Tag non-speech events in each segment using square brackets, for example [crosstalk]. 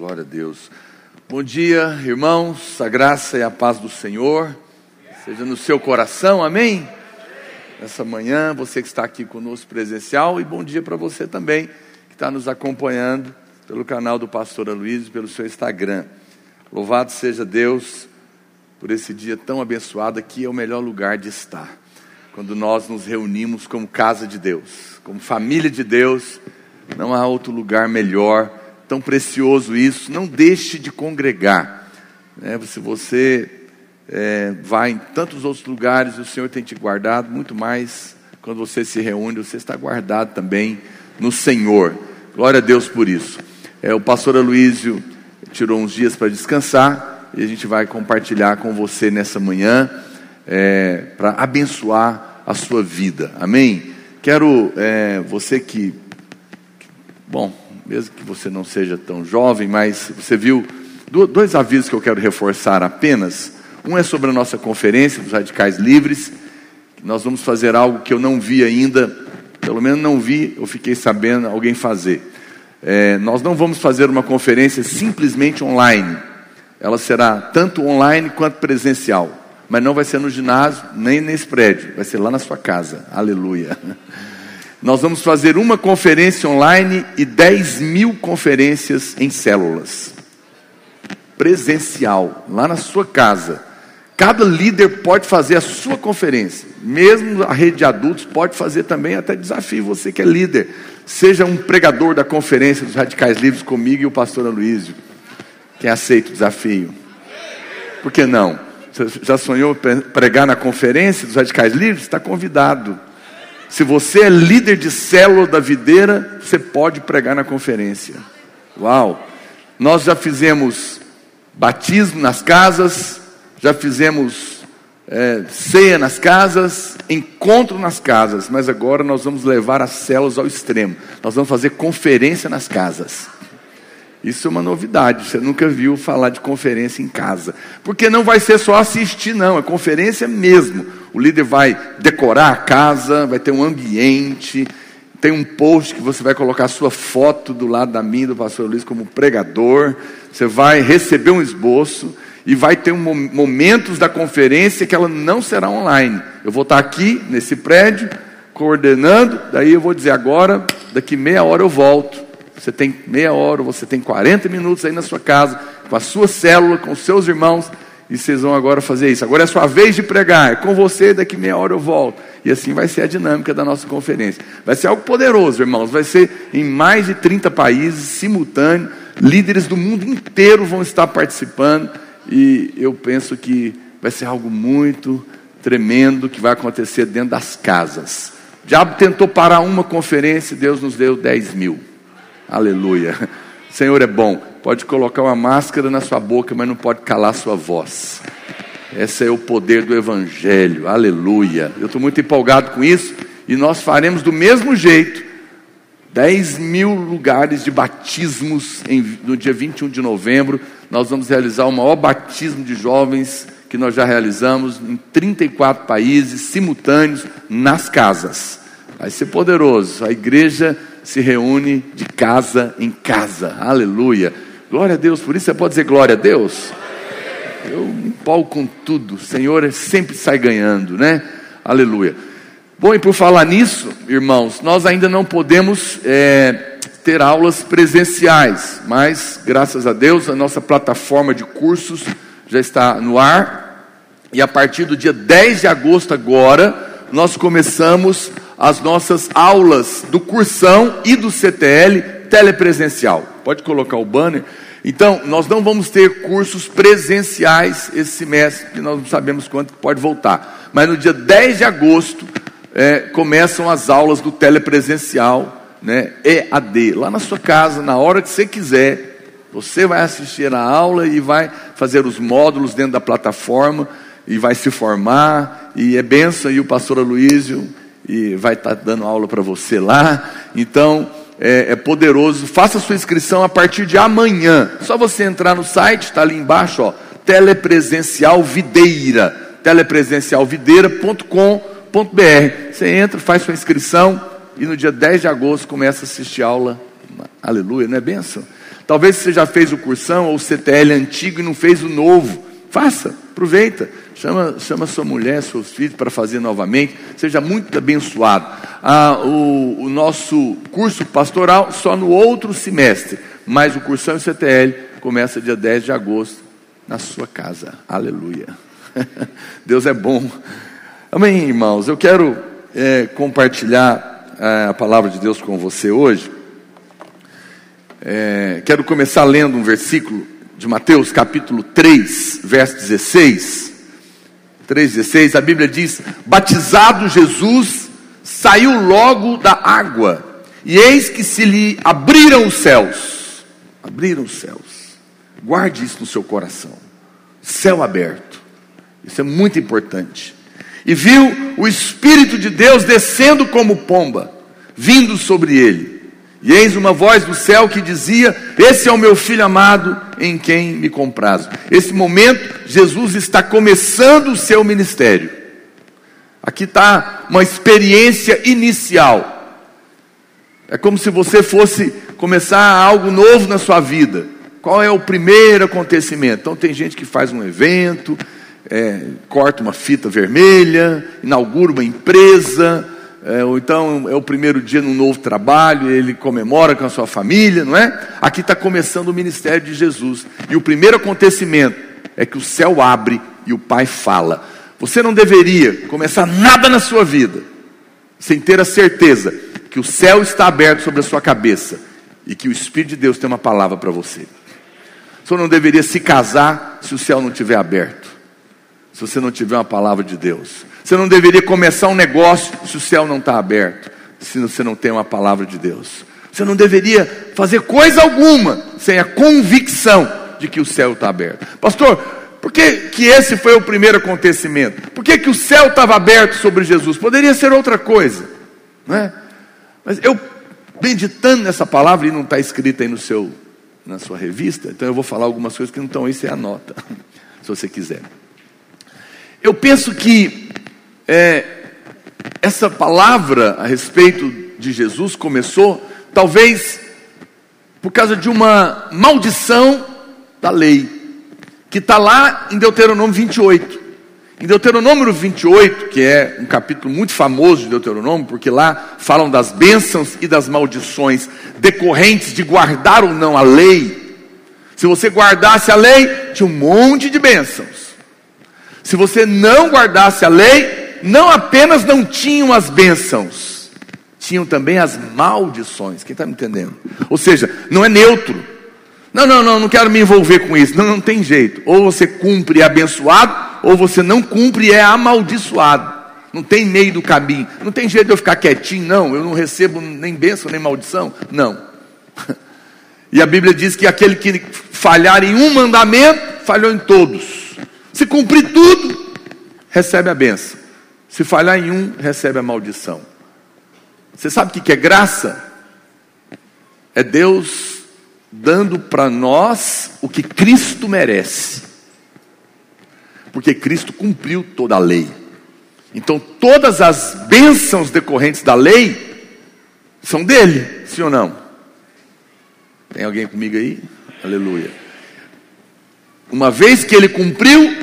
Glória a Deus. Bom dia, irmãos. A graça e a paz do Senhor seja no seu coração, amém? Nessa manhã, você que está aqui conosco presencial, e bom dia para você também que está nos acompanhando pelo canal do Pastor Aloysio e pelo seu Instagram. Louvado seja Deus por esse dia tão abençoado. Aqui é o melhor lugar de estar. Quando nós nos reunimos como casa de Deus, como família de Deus, não há outro lugar melhor tão precioso isso. Não deixe de congregar. Né? Se você é, vai em tantos outros lugares, o Senhor tem te guardado, muito mais quando você se reúne, você está guardado também no Senhor. Glória a Deus por isso. É, o pastor Aloísio tirou uns dias para descansar e a gente vai compartilhar com você nessa manhã é, para abençoar a sua vida. Amém? Quero é, você que, bom, mesmo que você não seja tão jovem, mas você viu dois avisos que eu quero reforçar apenas. Um é sobre a nossa conferência dos radicais livres. Nós vamos fazer algo que eu não vi ainda, pelo menos não vi, eu fiquei sabendo alguém fazer. É, nós não vamos fazer uma conferência simplesmente online. Ela será tanto online quanto presencial. Mas não vai ser no ginásio, nem nesse prédio. Vai ser lá na sua casa. Aleluia. [laughs] Nós vamos fazer uma conferência online e 10 mil conferências em células. Presencial, lá na sua casa. Cada líder pode fazer a sua conferência. Mesmo a rede de adultos pode fazer também, até desafio você que é líder. Seja um pregador da conferência dos Radicais Livres comigo e o pastor Aloysio. Quem aceita o desafio? Por que não? Você já sonhou pregar na conferência dos Radicais Livres? Está convidado. Se você é líder de célula da videira, você pode pregar na conferência. Uau! Nós já fizemos batismo nas casas, já fizemos é, ceia nas casas, encontro nas casas, mas agora nós vamos levar as células ao extremo. Nós vamos fazer conferência nas casas. Isso é uma novidade, você nunca viu falar de conferência em casa. Porque não vai ser só assistir, não, é conferência mesmo. O líder vai decorar a casa, vai ter um ambiente, tem um post que você vai colocar a sua foto do lado da minha, do pastor Luiz, como pregador. Você vai receber um esboço e vai ter um, momentos da conferência que ela não será online. Eu vou estar aqui nesse prédio, coordenando, daí eu vou dizer agora, daqui meia hora eu volto você tem meia hora, você tem 40 minutos aí na sua casa, com a sua célula, com os seus irmãos, e vocês vão agora fazer isso. Agora é sua vez de pregar, é com você, daqui meia hora eu volto. E assim vai ser a dinâmica da nossa conferência. Vai ser algo poderoso, irmãos. Vai ser em mais de 30 países, simultâneo. Líderes do mundo inteiro vão estar participando. E eu penso que vai ser algo muito tremendo que vai acontecer dentro das casas. O diabo tentou parar uma conferência, Deus nos deu 10 mil. Aleluia. O Senhor é bom. Pode colocar uma máscara na sua boca, mas não pode calar sua voz. Esse é o poder do Evangelho. Aleluia. Eu estou muito empolgado com isso. E nós faremos do mesmo jeito 10 mil lugares de batismos em, no dia 21 de novembro. Nós vamos realizar o maior batismo de jovens que nós já realizamos em 34 países, simultâneos, nas casas. Vai ser poderoso. A igreja se reúne de casa em casa. Aleluia. Glória a Deus. Por isso você pode dizer glória a Deus. Eu me empolgo com tudo. O Senhor sempre sai ganhando, né? Aleluia. Bom, e por falar nisso, irmãos, nós ainda não podemos é, ter aulas presenciais, mas graças a Deus a nossa plataforma de cursos já está no ar. E a partir do dia 10 de agosto agora, nós começamos as nossas aulas do cursão e do CTL telepresencial. Pode colocar o banner. Então, nós não vamos ter cursos presenciais esse semestre, porque nós não sabemos quanto pode voltar. Mas no dia 10 de agosto é, começam as aulas do telepresencial, né, EAD, lá na sua casa, na hora que você quiser. Você vai assistir a aula e vai fazer os módulos dentro da plataforma e vai se formar. E é benção, e o pastor Aloysio e vai estar tá dando aula para você lá. Então, é, é, poderoso. Faça sua inscrição a partir de amanhã. Só você entrar no site, está ali embaixo, ó, telepresencial videira, telepresencialvideira.com.br. Você entra, faz sua inscrição e no dia 10 de agosto começa a assistir aula. Aleluia, não é benção? Talvez você já fez o cursão ou o CTL antigo e não fez o novo. Faça, aproveita. Chama, chama sua mulher, seus filhos para fazer novamente. Seja muito abençoado. Ah, o, o nosso curso pastoral só no outro semestre. Mas o cursão CTL começa dia 10 de agosto na sua casa. Aleluia. [laughs] Deus é bom. Amém, irmãos. Eu quero é, compartilhar é, a palavra de Deus com você hoje. É, quero começar lendo um versículo de Mateus, capítulo 3, verso 16. 3,16, a Bíblia diz: Batizado Jesus, saiu logo da água, e eis que se lhe abriram os céus. Abriram os céus. Guarde isso no seu coração. Céu aberto. Isso é muito importante. E viu o Espírito de Deus descendo como pomba, vindo sobre ele. E eis uma voz do céu que dizia: Esse é o meu filho amado, em quem me comprazo. Esse momento, Jesus está começando o seu ministério. Aqui está uma experiência inicial. É como se você fosse começar algo novo na sua vida. Qual é o primeiro acontecimento? Então, tem gente que faz um evento, é, corta uma fita vermelha, inaugura uma empresa é, ou então é o primeiro dia num novo trabalho, ele comemora com a sua família, não é? Aqui está começando o ministério de Jesus. E o primeiro acontecimento é que o céu abre e o Pai fala. Você não deveria começar nada na sua vida sem ter a certeza que o céu está aberto sobre a sua cabeça e que o Espírito de Deus tem uma palavra para você. Você não deveria se casar se o céu não estiver aberto, se você não tiver uma palavra de Deus. Você não deveria começar um negócio se o céu não está aberto, se você não tem uma palavra de Deus. Você não deveria fazer coisa alguma sem a convicção de que o céu está aberto. Pastor, por que, que esse foi o primeiro acontecimento? Por que, que o céu estava aberto sobre Jesus? Poderia ser outra coisa, não é? Mas eu, meditando nessa palavra, e não está escrita aí no seu, na sua revista, então eu vou falar algumas coisas que não estão aí, você anota, [laughs] se você quiser. Eu penso que é, essa palavra a respeito de Jesus começou, talvez, por causa de uma maldição da lei, que está lá em Deuteronômio 28. Em Deuteronômio 28, que é um capítulo muito famoso de Deuteronômio, porque lá falam das bênçãos e das maldições decorrentes de guardar ou não a lei. Se você guardasse a lei, tinha um monte de bênçãos. Se você não guardasse a lei, não apenas não tinham as bênçãos, tinham também as maldições. Quem está me entendendo? Ou seja, não é neutro. Não, não, não, não quero me envolver com isso. Não, não tem jeito. Ou você cumpre e é abençoado, ou você não cumpre e é amaldiçoado. Não tem meio do caminho. Não tem jeito de eu ficar quietinho, não. Eu não recebo nem bênção nem maldição. Não. [laughs] E a Bíblia diz que aquele que falhar em um mandamento, falhou em todos. Se cumprir tudo, recebe a bênção. Se falhar em um, recebe a maldição. Você sabe o que é graça? É Deus dando para nós o que Cristo merece. Porque Cristo cumpriu toda a lei. Então todas as bênçãos decorrentes da lei são dele, sim ou não? Tem alguém comigo aí? Aleluia. Uma vez que ele cumpriu,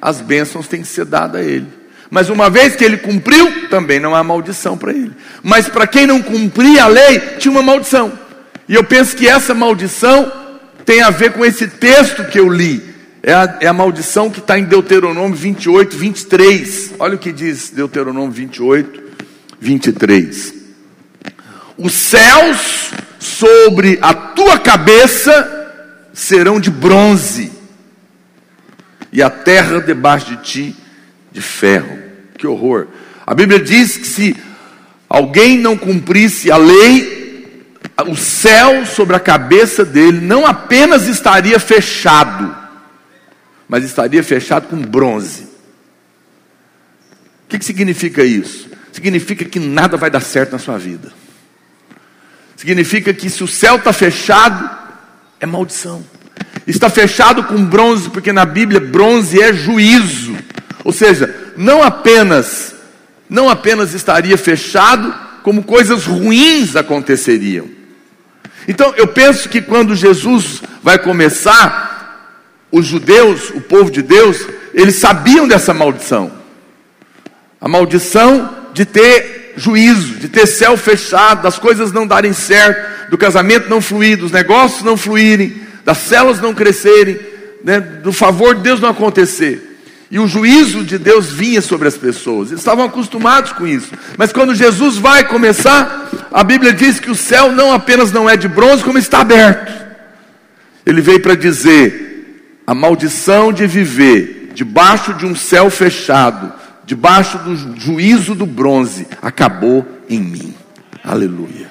as bênçãos têm que ser dadas a ele. Mas uma vez que ele cumpriu, também não há maldição para ele. Mas para quem não cumpria a lei, tinha uma maldição. E eu penso que essa maldição tem a ver com esse texto que eu li. É a, é a maldição que está em Deuteronômio 28, 23. Olha o que diz Deuteronômio 28, 23. Os céus sobre a tua cabeça serão de bronze, e a terra debaixo de ti de ferro. Que horror. A Bíblia diz que se alguém não cumprisse a lei, o céu sobre a cabeça dele não apenas estaria fechado, mas estaria fechado com bronze. O que, significa isso? Significa que nada vai dar certo na sua vida. Significa que se o céu está fechado, é maldição. Está fechado com bronze, porque na Bíblia bronze é juízo. Ou seja, não apenas não apenas estaria fechado, como coisas ruins aconteceriam. Então eu penso que quando Jesus vai começar, os judeus, o povo de Deus, eles sabiam dessa maldição. A maldição de ter juízo, de ter céu fechado, das coisas não darem certo, do casamento não fluir, dos negócios não fluírem, das células não crescerem, né, do favor de Deus não acontecer. E o juízo de Deus vinha sobre as pessoas. Eles estavam acostumados com isso. Mas quando Jesus vai começar, a Bíblia diz que o céu não apenas não é de bronze, como está aberto. Ele veio para dizer: a maldição de viver debaixo de um céu fechado, debaixo do juízo do bronze, acabou em mim. Aleluia.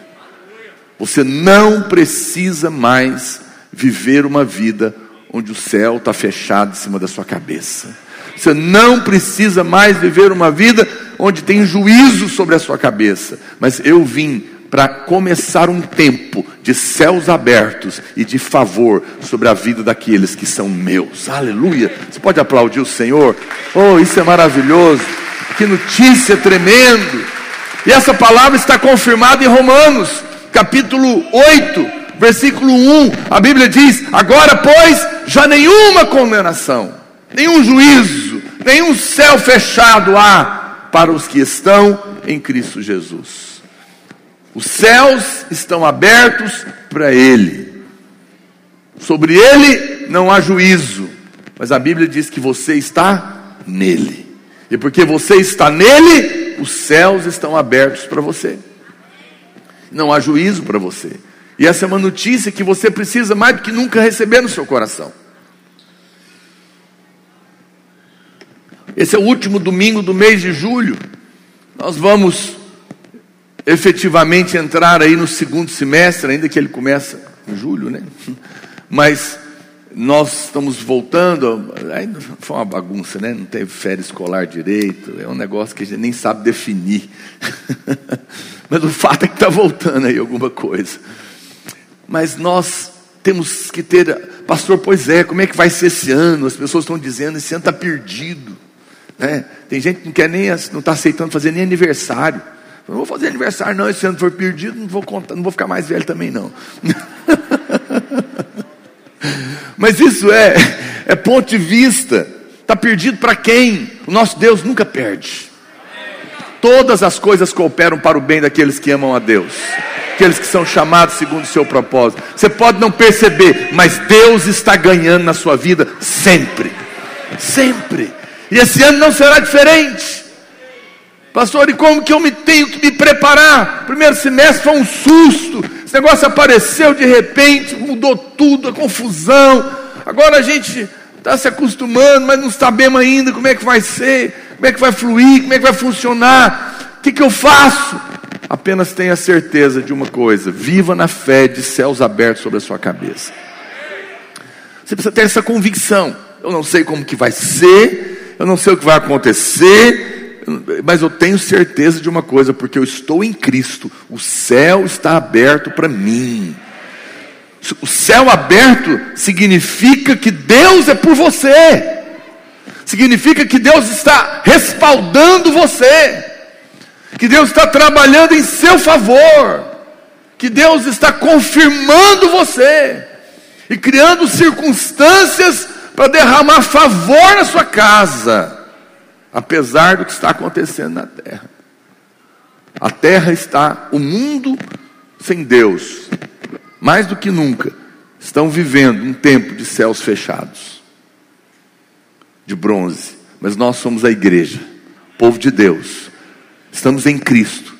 Você não precisa mais viver uma vida onde o céu está fechado em cima da sua cabeça. Você não precisa mais viver uma vida onde tem juízo sobre a sua cabeça. Mas eu vim para começar um tempo de céus abertos e de favor sobre a vida daqueles que são meus. Aleluia. Você pode aplaudir o Senhor? Oh, isso é maravilhoso. Que notícia tremendo. E essa palavra está confirmada em Romanos, capítulo 8, versículo 1. A Bíblia diz: Agora, pois, já nenhuma condenação nenhum juízo, nenhum céu fechado há para os que estão em Cristo Jesus. Os céus estão abertos para Ele. Sobre Ele não há juízo, mas a Bíblia diz que você está nele. E porque você está nele, os céus estão abertos para você. Não há juízo para você. E essa é uma notícia que você precisa mais do que nunca receber no seu coração. Esse é o último domingo do mês de julho. Nós vamos efetivamente entrar aí no segundo semestre, ainda que ele começa em julho, né? Mas nós estamos voltando, foi uma bagunça, né? Não teve férias escolar direito, é um negócio que a gente nem sabe definir. [laughs] Mas o fato é que está voltando aí alguma coisa. Mas nós temos que ter, pastor, pois é, como é que vai ser esse ano? As pessoas estão dizendo, esse ano está perdido. Né? Tem gente que não quer nem, não está aceitando fazer nem aniversário. Não vou fazer aniversário, não. Esse ano for perdido, não vou contar, não vou ficar mais velho também, não. [laughs] Mas isso é, é ponto de vista. Está perdido para quem? O nosso Deus nunca perde. Todas as coisas cooperam para o bem daqueles que amam a Deus, aqueles que são chamados segundo o seu propósito. Você pode não perceber, mas Deus está ganhando na sua vida sempre. Sempre. E esse ano não será diferente. Pastor, e como que eu me tenho que me preparar? Primeiro semestre foi um susto. Esse negócio apareceu de repente, mudou tudo, a confusão. Agora a gente está se acostumando, mas não sabemos ainda como é que vai ser, como é que vai fluir, como é que vai funcionar. O que, que eu faço? Apenas tenha certeza de uma coisa: viva na fé de céus abertos sobre a sua cabeça. Você precisa ter essa convicção. Eu não sei como que vai ser, eu não sei o que vai acontecer, mas eu tenho certeza de uma coisa, porque eu estou em Cristo, o céu está aberto para mim. O céu aberto significa que Deus é por você, significa que Deus está respaldando você, que Deus está trabalhando em seu favor, que Deus está confirmando você. E criando circunstâncias para derramar favor na sua casa, apesar do que está acontecendo na terra. A terra está, o mundo sem Deus, mais do que nunca, estão vivendo um tempo de céus fechados, de bronze, mas nós somos a igreja, povo de Deus, estamos em Cristo.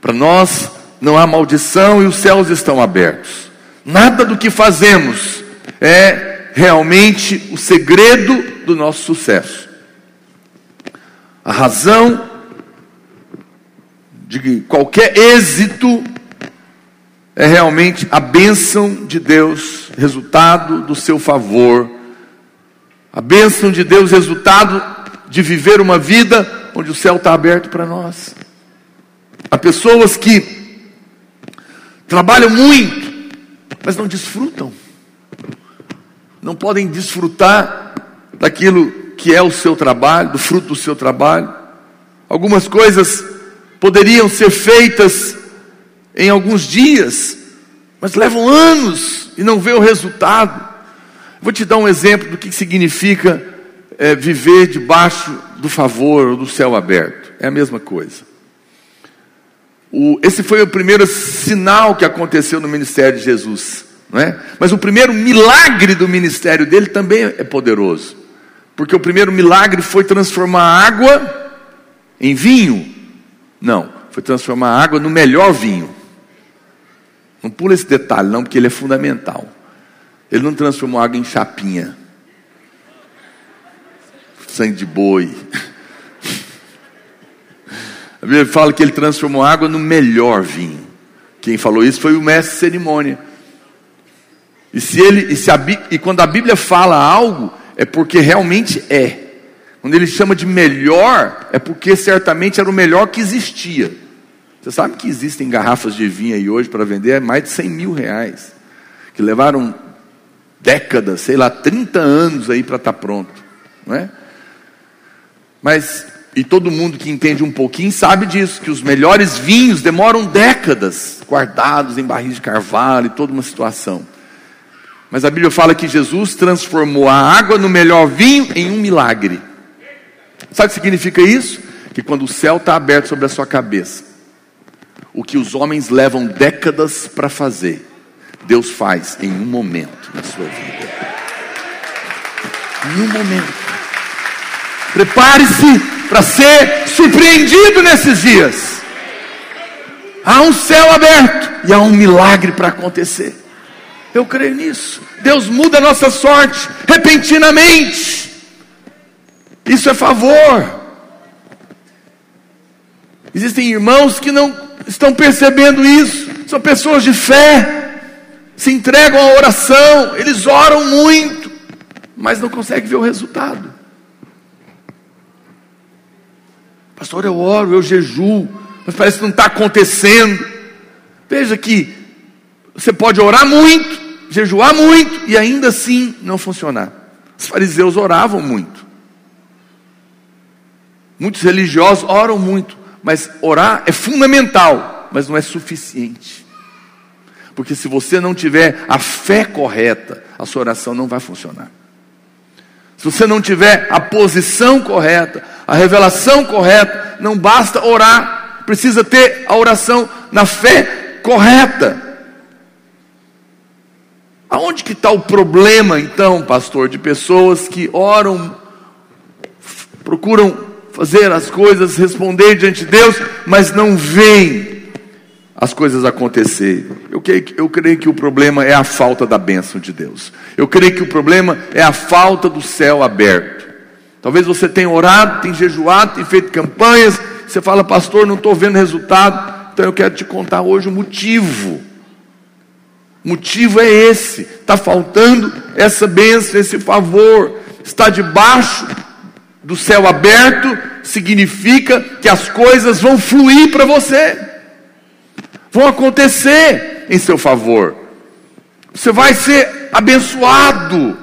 Para nós não há maldição e os céus estão abertos. Nada do que fazemos é realmente o segredo do nosso sucesso. A razão de qualquer êxito é realmente a bênção de Deus, resultado do seu favor. A bênção de Deus, resultado de viver uma vida onde o céu está aberto para nós. Há pessoas que trabalham muito, mas não desfrutam não podem desfrutar daquilo que é o seu trabalho, do fruto do seu trabalho. Algumas coisas poderiam ser feitas em alguns dias, mas levam anos e não vê o resultado. Vou te dar um exemplo do que significa é, viver debaixo do favor ou do céu aberto. É a mesma coisa. O, esse foi o primeiro sinal que aconteceu no ministério de Jesus. Não é? Mas o primeiro milagre do ministério dele também é poderoso. Porque o primeiro milagre foi transformar água em vinho. Não, foi transformar água no melhor vinho. Não pula esse detalhe, não, porque ele é fundamental. Ele não transformou água em chapinha, sangue de boi. [laughs] A Bíblia fala que ele transformou água no melhor vinho. Quem falou isso foi o mestre de cerimônia. E, se ele, e, se a, e quando a Bíblia fala algo, é porque realmente é. Quando ele chama de melhor, é porque certamente era o melhor que existia. Você sabe que existem garrafas de vinho aí hoje para vender é mais de 100 mil reais. Que levaram décadas, sei lá, 30 anos aí para estar tá pronto. Não é? Mas, e todo mundo que entende um pouquinho sabe disso, que os melhores vinhos demoram décadas guardados em barris de carvalho toda uma situação. Mas a Bíblia fala que Jesus transformou a água no melhor vinho em um milagre. Sabe o que significa isso? Que quando o céu está aberto sobre a sua cabeça, o que os homens levam décadas para fazer, Deus faz em um momento na sua vida. Em um momento. Prepare-se para ser surpreendido nesses dias. Há um céu aberto e há um milagre para acontecer. Eu creio nisso. Deus muda a nossa sorte repentinamente. Isso é favor. Existem irmãos que não estão percebendo isso. São pessoas de fé, se entregam à oração, eles oram muito, mas não conseguem ver o resultado. Pastor, eu oro, eu jejuo, mas parece que não está acontecendo. Veja que você pode orar muito, jejuar muito e ainda assim não funcionar. Os fariseus oravam muito. Muitos religiosos oram muito, mas orar é fundamental, mas não é suficiente. Porque se você não tiver a fé correta, a sua oração não vai funcionar. Se você não tiver a posição correta, a revelação correta, não basta orar, precisa ter a oração na fé correta. Aonde que está o problema, então, pastor, de pessoas que oram, procuram fazer as coisas, responder diante de Deus, mas não veem as coisas acontecer. Eu creio, eu creio que o problema é a falta da bênção de Deus. Eu creio que o problema é a falta do céu aberto. Talvez você tenha orado, tenha jejuado, tenha feito campanhas. Você fala, pastor, não estou vendo resultado. Então eu quero te contar hoje o motivo. Motivo é esse: está faltando essa bênção, esse favor, está debaixo do céu aberto significa que as coisas vão fluir para você, vão acontecer em seu favor. Você vai ser abençoado.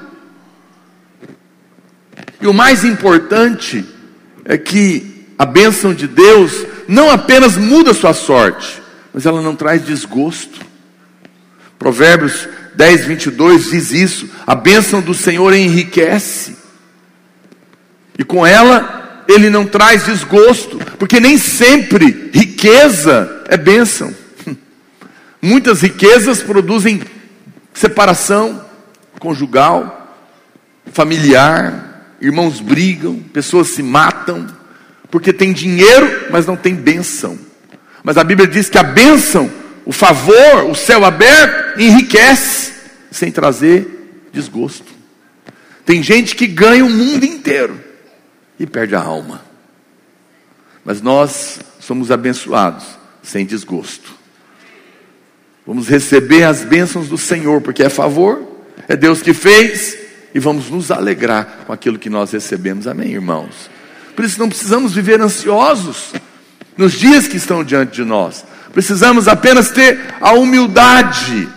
E o mais importante é que a bênção de Deus não apenas muda a sua sorte, mas ela não traz desgosto. Provérbios 10, 22 diz isso: a bênção do Senhor enriquece e com ela, ele não traz desgosto, porque nem sempre riqueza é bênção. [laughs] Muitas riquezas produzem separação conjugal, familiar, irmãos brigam, pessoas se matam, porque tem dinheiro, mas não tem bênção. Mas a Bíblia diz que a bênção, o favor, o céu aberto, enriquece, sem trazer desgosto. Tem gente que ganha o mundo inteiro, e perde a alma. Mas nós somos abençoados sem desgosto. Vamos receber as bênçãos do Senhor, porque é favor, é Deus que fez, e vamos nos alegrar com aquilo que nós recebemos. Amém, irmãos? Por isso não precisamos viver ansiosos nos dias que estão diante de nós. Precisamos apenas ter a humildade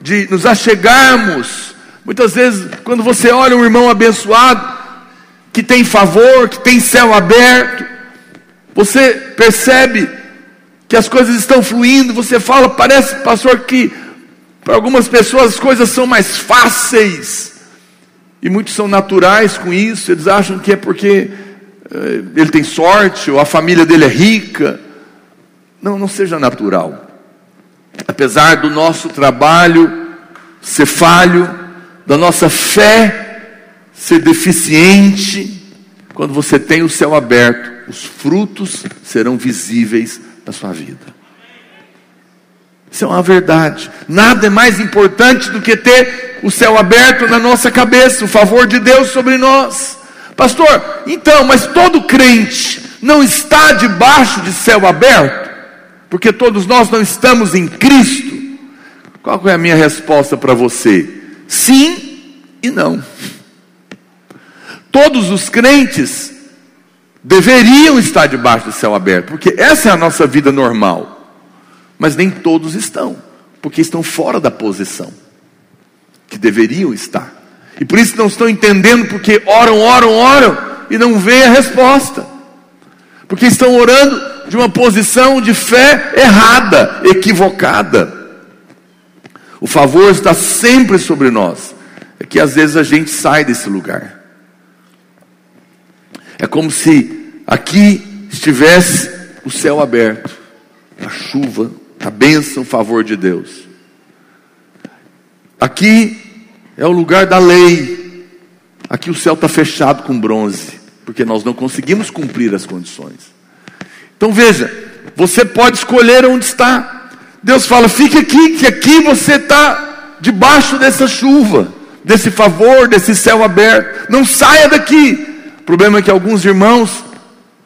de nos achegarmos. Muitas vezes, quando você olha um irmão abençoado, que tem favor, que tem céu aberto. Você percebe que as coisas estão fluindo, você fala, parece, pastor, que Para algumas pessoas as coisas são mais fáceis. E muitos são naturais com isso, eles acham que é porque eh, ele tem sorte ou a família dele é rica. Não, não seja natural. Apesar do nosso trabalho ser falho, da nossa fé ser deficiente, quando você tem o céu aberto, os frutos serão visíveis na sua vida. Isso é uma verdade. Nada é mais importante do que ter o céu aberto na nossa cabeça, o favor de Deus sobre nós. Pastor, então, mas todo crente não está debaixo de céu aberto? Porque todos nós não estamos em Cristo? Qual é a minha resposta para você? Sim e não. Todos os crentes deveriam estar debaixo do céu aberto, porque essa é a nossa vida normal. Mas nem todos estão, porque estão fora da posição que deveriam estar. E por isso não estão entendendo, porque oram, oram, oram e não vê a resposta. Porque estão orando de uma posição de fé errada, equivocada. O favor está sempre sobre nós. É que às vezes a gente sai desse lugar. É como se aqui estivesse o céu aberto, a chuva, a bênção, o favor de Deus. Aqui é o lugar da lei. Aqui o céu está fechado com bronze, porque nós não conseguimos cumprir as condições. Então veja, você pode escolher onde está. Deus fala: fique aqui, que aqui você está debaixo dessa chuva, desse favor, desse céu aberto. Não saia daqui. O problema é que alguns irmãos,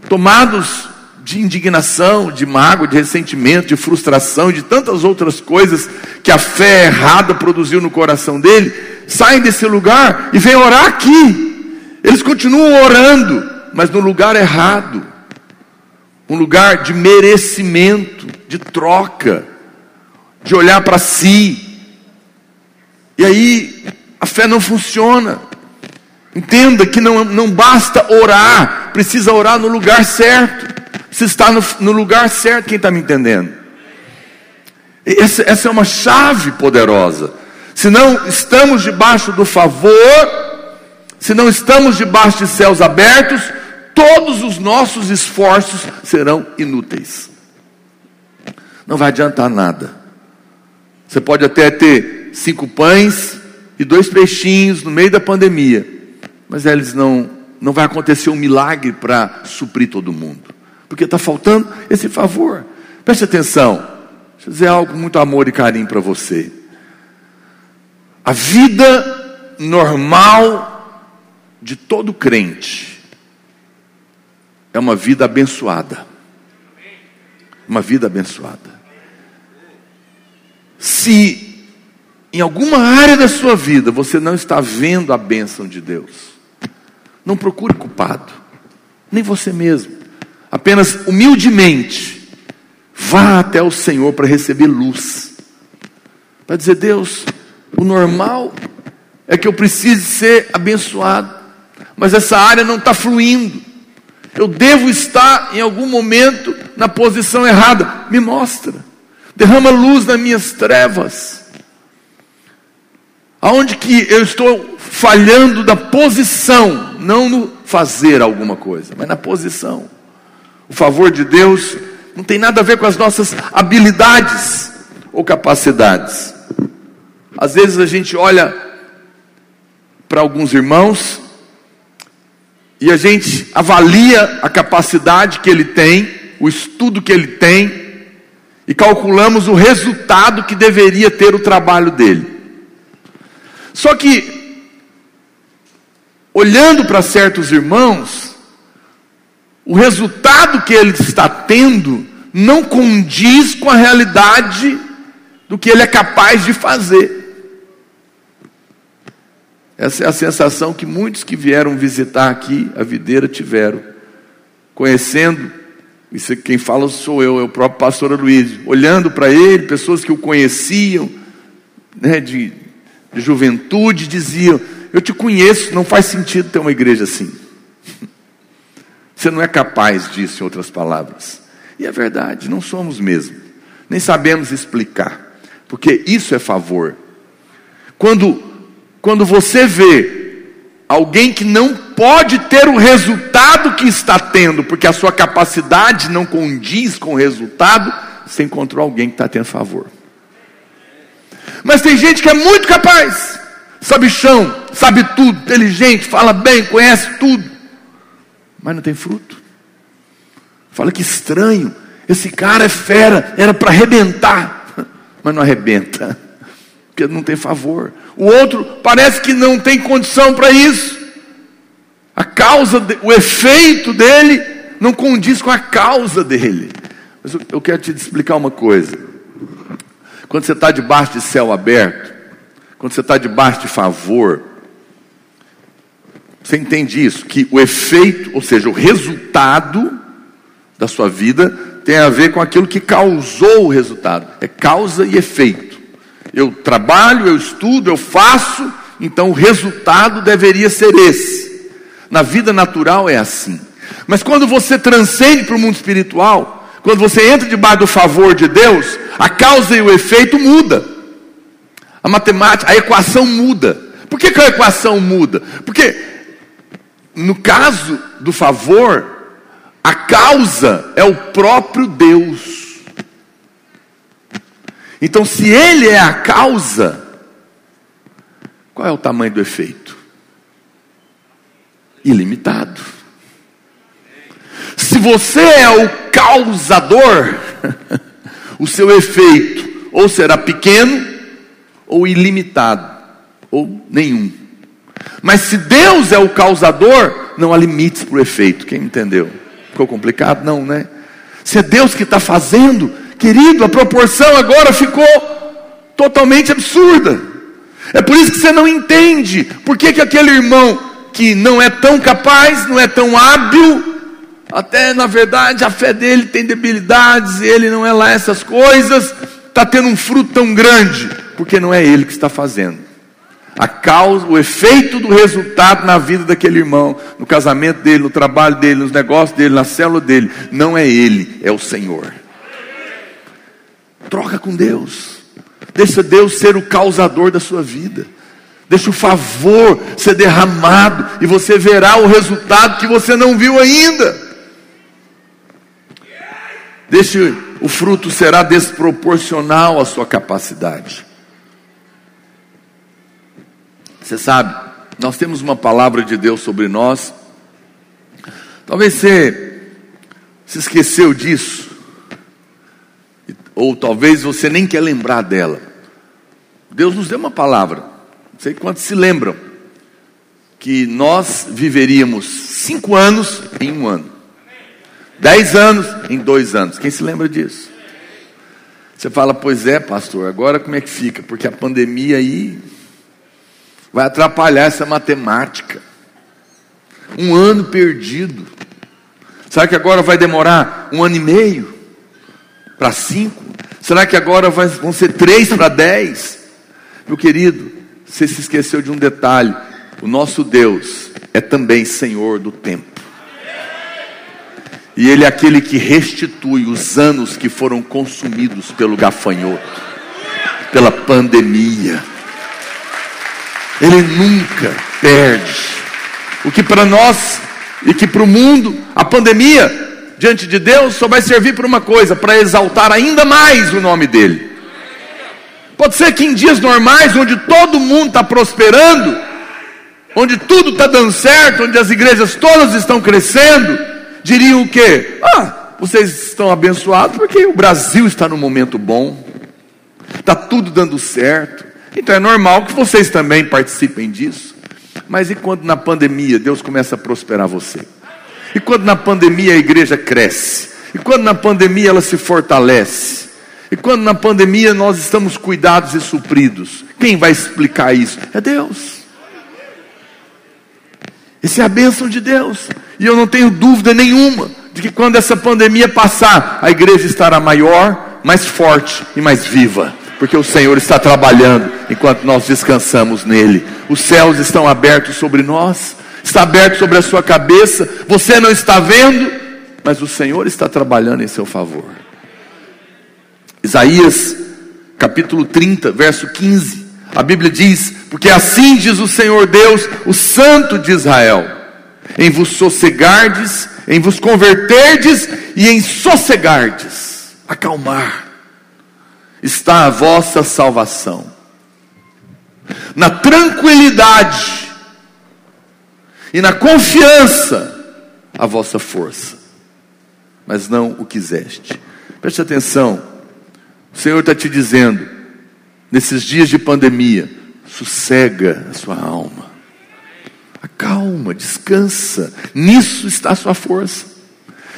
tomados de indignação, de mágoa, de ressentimento, de frustração, de tantas outras coisas que a fé errada produziu no coração dele, saem desse lugar e vêm orar aqui. Eles continuam orando, mas no lugar errado. Um lugar de merecimento, de troca, de olhar para si. E aí a fé não funciona. Entenda que não, não basta orar, precisa orar no lugar certo. Você está no, no lugar certo, quem está me entendendo? Essa, essa é uma chave poderosa. Se não estamos debaixo do favor, se não estamos debaixo de céus abertos, todos os nossos esforços serão inúteis. Não vai adiantar nada. Você pode até ter cinco pães e dois peixinhos no meio da pandemia, mas eles não, não vai acontecer um milagre para suprir todo mundo porque está faltando esse favor. Preste atenção, deixa eu dizer algo muito amor e carinho para você. A vida normal de todo crente é uma vida abençoada. Uma vida abençoada. Se em alguma área da sua vida você não está vendo a bênção de Deus, não procure culpado, nem você mesmo. Apenas humildemente, vá até o Senhor para receber luz. Para dizer, Deus, o normal é que eu precise ser abençoado, mas essa área não está fluindo. Eu devo estar em algum momento na posição errada. Me mostra. Derrama luz nas minhas trevas. Aonde que eu estou falhando da posição, não no fazer alguma coisa, mas na posição. O favor de Deus não tem nada a ver com as nossas habilidades ou capacidades. Às vezes a gente olha para alguns irmãos e a gente avalia a capacidade que ele tem, o estudo que ele tem, e calculamos o resultado que deveria ter o trabalho dele. Só que, olhando para certos irmãos, o resultado que ele está tendo não condiz com a realidade do que ele é capaz de fazer. Essa é a sensação que muitos que vieram visitar aqui a videira tiveram, conhecendo, isso quem fala sou eu, é o próprio pastor Luiz, olhando para ele, pessoas que o conheciam, né, de, de juventude, diziam: Eu te conheço, não faz sentido ter uma igreja assim. [laughs] Você não é capaz disso, em outras palavras. E é verdade, não somos mesmo. Nem sabemos explicar. porque isso é favor. Quando, quando você vê alguém que não pode ter o resultado que está tendo, porque a sua capacidade não condiz com o resultado, você encontrou alguém que está tendo favor. Mas tem gente que é muito capaz, sabe chão, sabe tudo, inteligente, fala bem, conhece tudo, mas não tem fruto. Fala que estranho, esse cara é fera, era para arrebentar, [laughs] mas não arrebenta, [laughs] porque não tem favor. O outro parece que não tem condição para isso. A causa, o efeito dele não condiz com a causa dele. Mas eu quero te explicar uma coisa. Quando você está debaixo de céu aberto, quando você está debaixo de favor, você entende isso? Que o efeito, ou seja, o resultado da sua vida tem a ver com aquilo que causou o resultado. É causa e efeito. Eu trabalho, eu estudo, eu faço, então o resultado deveria ser esse. Na vida natural é assim. Mas quando você transcende para o mundo espiritual, quando você entra debaixo do favor de Deus, a causa e o efeito muda. A matemática, a equação muda. Por que, que a equação muda? Porque no caso do favor, a causa é o próprio Deus. Então, se Ele é a causa, qual é o tamanho do efeito? Ilimitado. Se você é o causador, [laughs] o seu efeito ou será pequeno, ou ilimitado, ou nenhum. Mas se Deus é o causador, não há limites para o efeito. Quem entendeu? Ficou complicado? Não, né? Se é Deus que está fazendo, querido, a proporção agora ficou totalmente absurda. É por isso que você não entende por que, que aquele irmão que não é tão capaz, não é tão hábil, até na verdade a fé dele tem debilidades, e ele não é lá essas coisas, está tendo um fruto tão grande, porque não é ele que está fazendo a causa, o efeito do resultado na vida daquele irmão, no casamento dele, no trabalho dele, nos negócios dele, na célula dele, não é ele, é o Senhor. Troca com Deus. Deixa Deus ser o causador da sua vida. Deixa o favor ser derramado e você verá o resultado que você não viu ainda. Deixe o fruto será desproporcional à sua capacidade. Você sabe, nós temos uma palavra de Deus sobre nós. Talvez você se esqueceu disso, ou talvez você nem quer lembrar dela. Deus nos deu uma palavra, não sei quantos se lembram, que nós viveríamos cinco anos em um ano, dez anos em dois anos. Quem se lembra disso? Você fala, pois é, pastor, agora como é que fica? Porque a pandemia aí vai atrapalhar essa matemática. Um ano perdido. Será que agora vai demorar um ano e meio para cinco? Será que agora vão ser três para dez? Meu querido, você se esqueceu de um detalhe: o nosso Deus é também Senhor do tempo. E Ele é aquele que restitui os anos que foram consumidos pelo gafanhoto, pela pandemia. Ele nunca perde. O que para nós e que para o mundo, a pandemia, diante de Deus, só vai servir para uma coisa: para exaltar ainda mais o nome dEle. Pode ser que em dias normais, onde todo mundo está prosperando, onde tudo está dando certo, onde as igrejas todas estão crescendo, diriam o quê? Ah, vocês estão abençoados porque o Brasil está no momento bom, está tudo dando certo. Então é normal que vocês também participem disso. Mas e quando na pandemia Deus começa a prosperar você? E quando na pandemia a igreja cresce? E quando na pandemia ela se fortalece? E quando na pandemia nós estamos cuidados e supridos? Quem vai explicar isso? É Deus. Essa é a bênção de Deus. E eu não tenho dúvida nenhuma de que quando essa pandemia passar, a igreja estará maior, mais forte e mais viva porque o Senhor está trabalhando enquanto nós descansamos nele. Os céus estão abertos sobre nós, está aberto sobre a sua cabeça. Você não está vendo, mas o Senhor está trabalhando em seu favor. Isaías capítulo 30, verso 15. A Bíblia diz: Porque assim diz o Senhor Deus, o Santo de Israel: em vos sossegardes, em vos converterdes e em sossegardes, acalmar, está a vossa salvação. Na tranquilidade e na confiança, a vossa força, mas não o quiseste. Preste atenção, o Senhor está te dizendo, nesses dias de pandemia, sossega a sua alma, acalma, descansa, nisso está a sua força,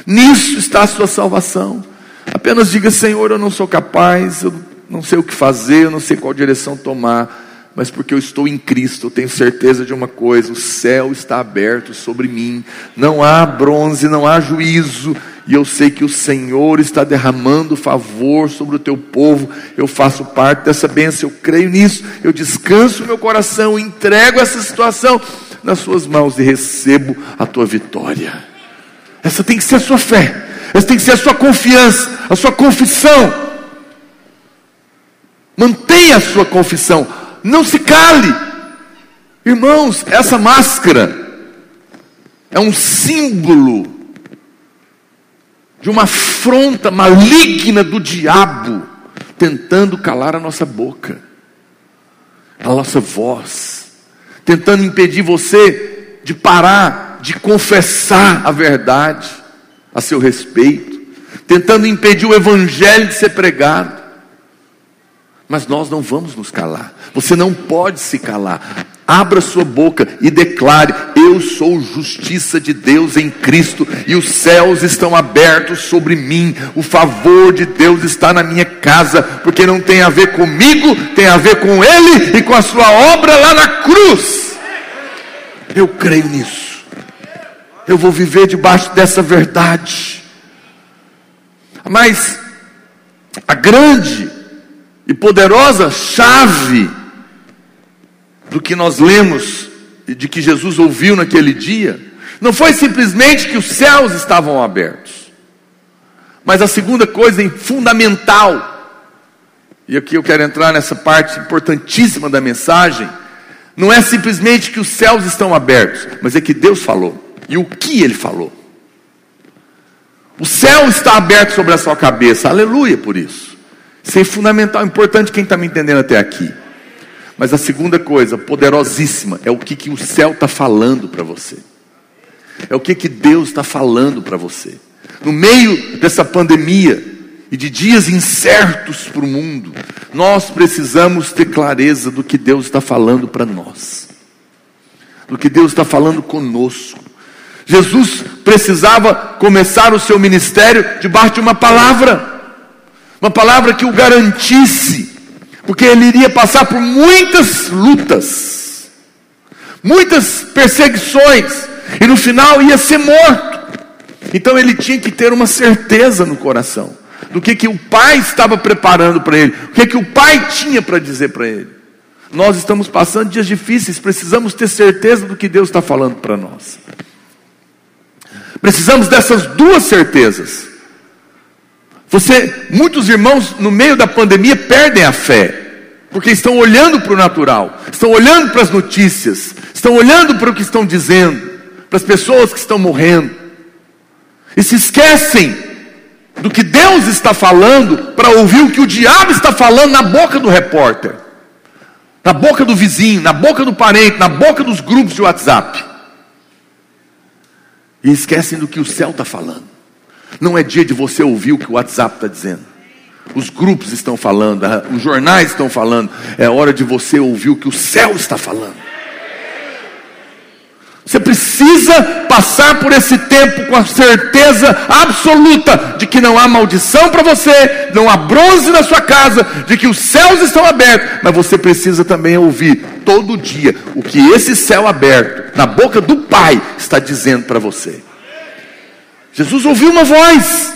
nisso está a sua salvação. Apenas diga: Senhor, eu não sou capaz, eu não sei o que fazer, eu não sei qual direção tomar mas porque eu estou em Cristo, eu tenho certeza de uma coisa: o céu está aberto sobre mim, não há bronze, não há juízo, e eu sei que o Senhor está derramando favor sobre o teu povo, eu faço parte dessa bênção, eu creio nisso, eu descanso meu coração, entrego essa situação nas suas mãos e recebo a tua vitória. Essa tem que ser a sua fé, essa tem que ser a sua confiança, a sua confissão. Mantenha a sua confissão. Não se cale. Irmãos, essa máscara é um símbolo de uma afronta maligna do diabo tentando calar a nossa boca, a nossa voz, tentando impedir você de parar de confessar a verdade a seu respeito, tentando impedir o evangelho de ser pregado. Mas nós não vamos nos calar. Você não pode se calar. Abra sua boca e declare: Eu sou justiça de Deus em Cristo, e os céus estão abertos sobre mim. O favor de Deus está na minha casa, porque não tem a ver comigo, tem a ver com Ele e com a sua obra lá na cruz. Eu creio nisso. Eu vou viver debaixo dessa verdade. Mas a grande e poderosa chave do que nós lemos e de que Jesus ouviu naquele dia, não foi simplesmente que os céus estavam abertos, mas a segunda coisa fundamental, e aqui eu quero entrar nessa parte importantíssima da mensagem, não é simplesmente que os céus estão abertos, mas é que Deus falou, e o que Ele falou. O céu está aberto sobre a sua cabeça, aleluia por isso. Isso é fundamental, importante quem está me entendendo até aqui. Mas a segunda coisa, poderosíssima, é o que, que o céu está falando para você. É o que, que Deus está falando para você. No meio dessa pandemia e de dias incertos para o mundo, nós precisamos ter clareza do que Deus está falando para nós, do que Deus está falando conosco. Jesus precisava começar o seu ministério debaixo de uma palavra uma palavra que o garantisse, porque ele iria passar por muitas lutas, muitas perseguições, e no final ia ser morto. Então ele tinha que ter uma certeza no coração do que, que o pai estava preparando para ele, o que, que o pai tinha para dizer para ele. Nós estamos passando dias difíceis, precisamos ter certeza do que Deus está falando para nós. Precisamos dessas duas certezas. Você, muitos irmãos no meio da pandemia perdem a fé, porque estão olhando para o natural, estão olhando para as notícias, estão olhando para o que estão dizendo, para as pessoas que estão morrendo, e se esquecem do que Deus está falando para ouvir o que o diabo está falando na boca do repórter, na boca do vizinho, na boca do parente, na boca dos grupos de WhatsApp, e esquecem do que o céu está falando. Não é dia de você ouvir o que o WhatsApp está dizendo. Os grupos estão falando, os jornais estão falando. É hora de você ouvir o que o céu está falando. Você precisa passar por esse tempo com a certeza absoluta de que não há maldição para você, não há bronze na sua casa, de que os céus estão abertos, mas você precisa também ouvir todo dia o que esse céu aberto, na boca do Pai, está dizendo para você. Jesus ouviu uma voz,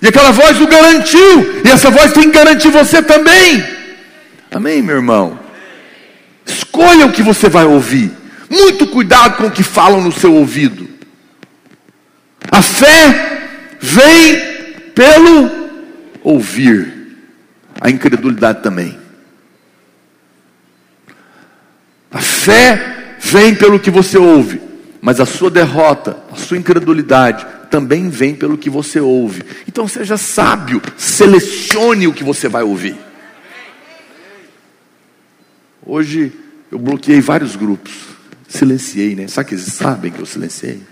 e aquela voz o garantiu, e essa voz tem que garantir você também. Amém, meu irmão? Escolha o que você vai ouvir. Muito cuidado com o que falam no seu ouvido. A fé vem pelo ouvir. a incredulidade também. A fé vem pelo que você ouve, mas a sua derrota, a sua incredulidade também vem pelo que você ouve. Então seja sábio, selecione o que você vai ouvir. Hoje eu bloqueei vários grupos, silenciei, né? Sabe que eles sabem que eu silenciei?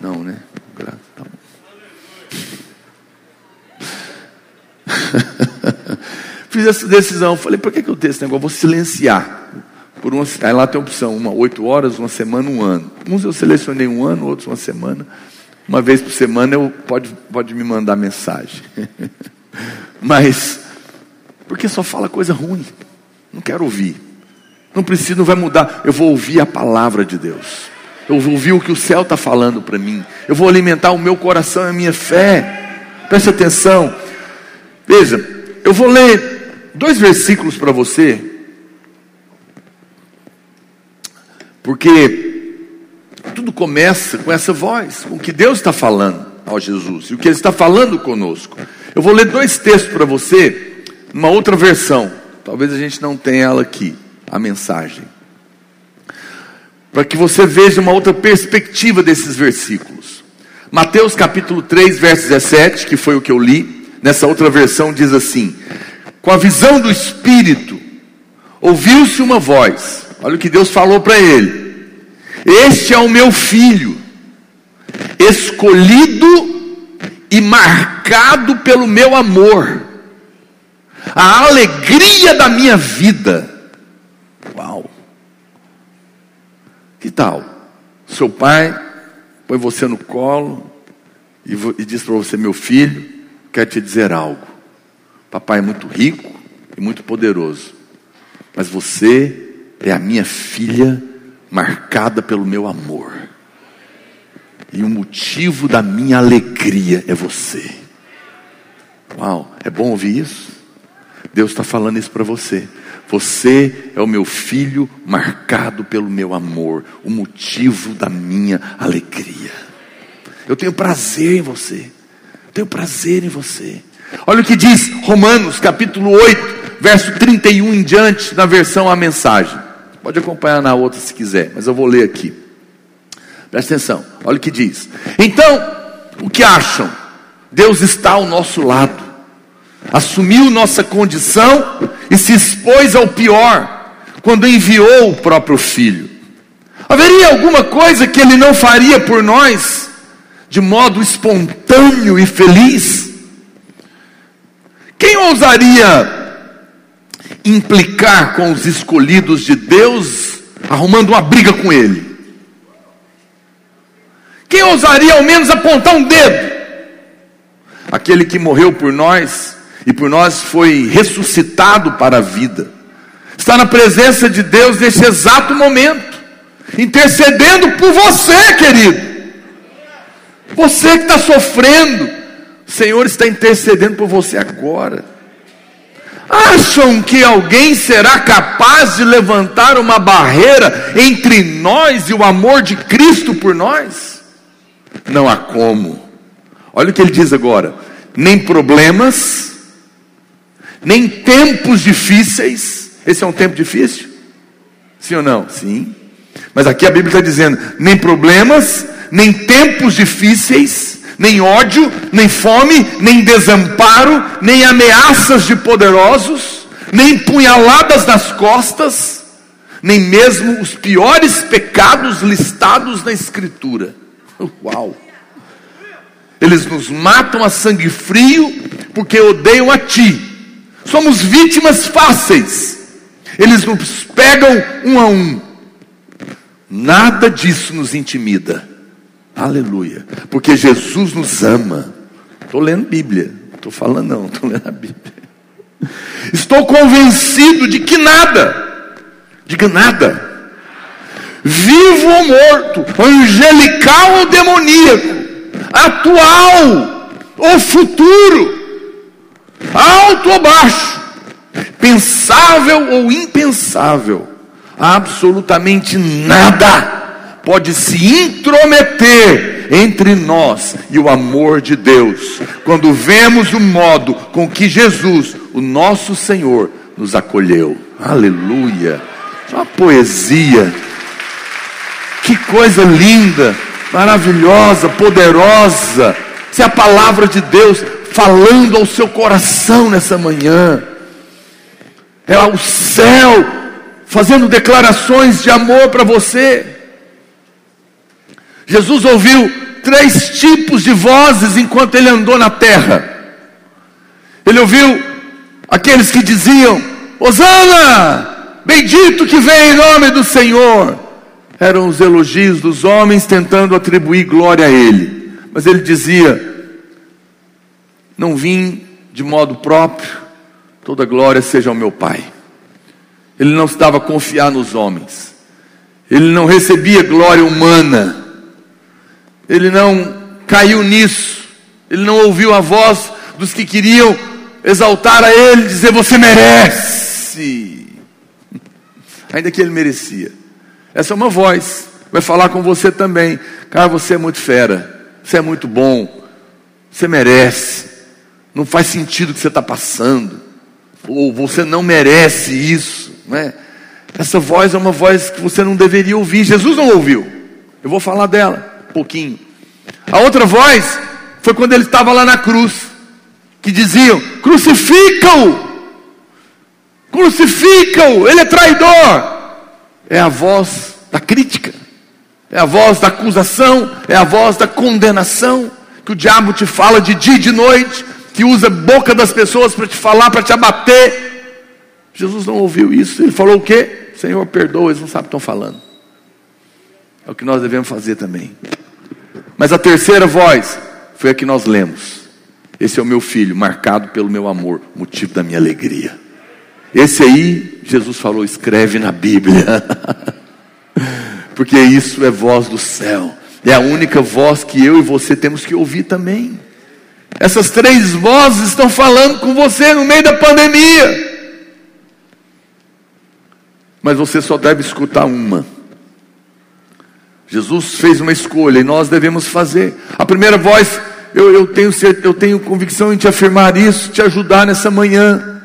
Não, né? [laughs] Fiz essa decisão, falei, por que, que eu tenho esse negócio? Vou silenciar. Por uma, aí lá tem a opção, uma oito horas, uma semana, um ano. Uns eu selecionei um ano, outros uma semana. Uma vez por semana eu pode, pode me mandar mensagem. [laughs] Mas, porque só fala coisa ruim. Não quero ouvir. Não precisa, não vai mudar. Eu vou ouvir a palavra de Deus. Eu vou ouvir o que o céu está falando para mim. Eu vou alimentar o meu coração e a minha fé. Preste atenção. Veja, eu vou ler dois versículos para você. Porque tudo começa com essa voz, com o que Deus está falando ao Jesus e o que Ele está falando conosco. Eu vou ler dois textos para você, numa outra versão. Talvez a gente não tenha ela aqui, a mensagem. Para que você veja uma outra perspectiva desses versículos. Mateus capítulo 3, verso 17, que foi o que eu li, nessa outra versão diz assim: Com a visão do Espírito, ouviu-se uma voz. Olha o que Deus falou para ele: Este é o meu filho, escolhido e marcado pelo meu amor a alegria da minha vida. Uau! Que tal? Seu pai põe você no colo e, e diz para você: Meu filho, quero te dizer algo. Papai é muito rico e muito poderoso, mas você é a minha filha marcada pelo meu amor. E o motivo da minha alegria é você. Uau, é bom ouvir isso? Deus está falando isso para você. Você é o meu filho marcado pelo meu amor, o motivo da minha alegria. Eu tenho prazer em você. Eu tenho prazer em você. Olha o que diz Romanos capítulo 8, verso 31 em diante, na versão a mensagem. Pode acompanhar na outra se quiser, mas eu vou ler aqui. Presta atenção, olha o que diz. Então, o que acham? Deus está ao nosso lado assumiu nossa condição e se expôs ao pior quando enviou o próprio filho. Haveria alguma coisa que ele não faria por nós de modo espontâneo e feliz? Quem ousaria implicar com os escolhidos de Deus arrumando uma briga com ele? Quem ousaria ao menos apontar um dedo? Aquele que morreu por nós e por nós foi ressuscitado para a vida. Está na presença de Deus nesse exato momento, intercedendo por você, querido. Você que está sofrendo, o Senhor está intercedendo por você agora. Acham que alguém será capaz de levantar uma barreira entre nós e o amor de Cristo por nós? Não há como. Olha o que ele diz agora: nem problemas, nem tempos difíceis. Esse é um tempo difícil? Sim ou não? Sim. Mas aqui a Bíblia está dizendo: nem problemas, nem tempos difíceis, nem ódio, nem fome, nem desamparo, nem ameaças de poderosos, nem punhaladas nas costas, nem mesmo os piores pecados listados na Escritura. [laughs] Uau! Eles nos matam a sangue frio porque odeiam a Ti Somos vítimas fáceis. Eles nos pegam um a um. Nada disso nos intimida. Aleluia. Porque Jesus nos ama. Estou lendo Bíblia. Estou falando não, estou lendo a Bíblia. Estou convencido de que nada, diga nada, vivo ou morto, angelical ou demoníaco, atual ou futuro, alto ou baixo, pensável ou impensável, absolutamente nada pode se intrometer entre nós e o amor de Deus, quando vemos o modo com que Jesus, o nosso Senhor, nos acolheu. Aleluia! É uma poesia. Que coisa linda, maravilhosa, poderosa. É a palavra de Deus falando ao seu coração nessa manhã. É o céu fazendo declarações de amor para você. Jesus ouviu três tipos de vozes enquanto ele andou na terra. Ele ouviu aqueles que diziam: Hosana, bendito que vem em nome do Senhor. Eram os elogios dos homens tentando atribuir glória a ele. Mas ele dizia: Não vim de modo próprio, toda glória seja ao meu Pai. Ele não estava a confiar nos homens. Ele não recebia glória humana. Ele não caiu nisso. Ele não ouviu a voz dos que queriam exaltar a ele, dizer: Você merece. [laughs] Ainda que ele merecia. Essa é uma voz. Vai falar com você também. Cara, você é muito fera. Você é muito bom. Você merece. Não faz sentido o que você está passando. Ou você não merece isso. Né? Essa voz é uma voz que você não deveria ouvir. Jesus não ouviu. Eu vou falar dela pouquinho. A outra voz foi quando ele estava lá na cruz, que diziam: crucificam-o, crucificam-o, ele é traidor. É a voz da crítica, é a voz da acusação, é a voz da condenação, que o diabo te fala de dia e de noite, que usa a boca das pessoas para te falar, para te abater. Jesus não ouviu isso, ele falou o quê? Senhor, perdoa, eles não sabem o que estão falando. É o que nós devemos fazer também. Mas a terceira voz foi a que nós lemos. Esse é o meu filho, marcado pelo meu amor, motivo da minha alegria. Esse aí, Jesus falou, escreve na Bíblia. [laughs] Porque isso é voz do céu. É a única voz que eu e você temos que ouvir também. Essas três vozes estão falando com você no meio da pandemia. Mas você só deve escutar uma. Jesus fez uma escolha e nós devemos fazer. A primeira voz, eu, eu, tenho, eu tenho convicção em te afirmar isso, te ajudar nessa manhã.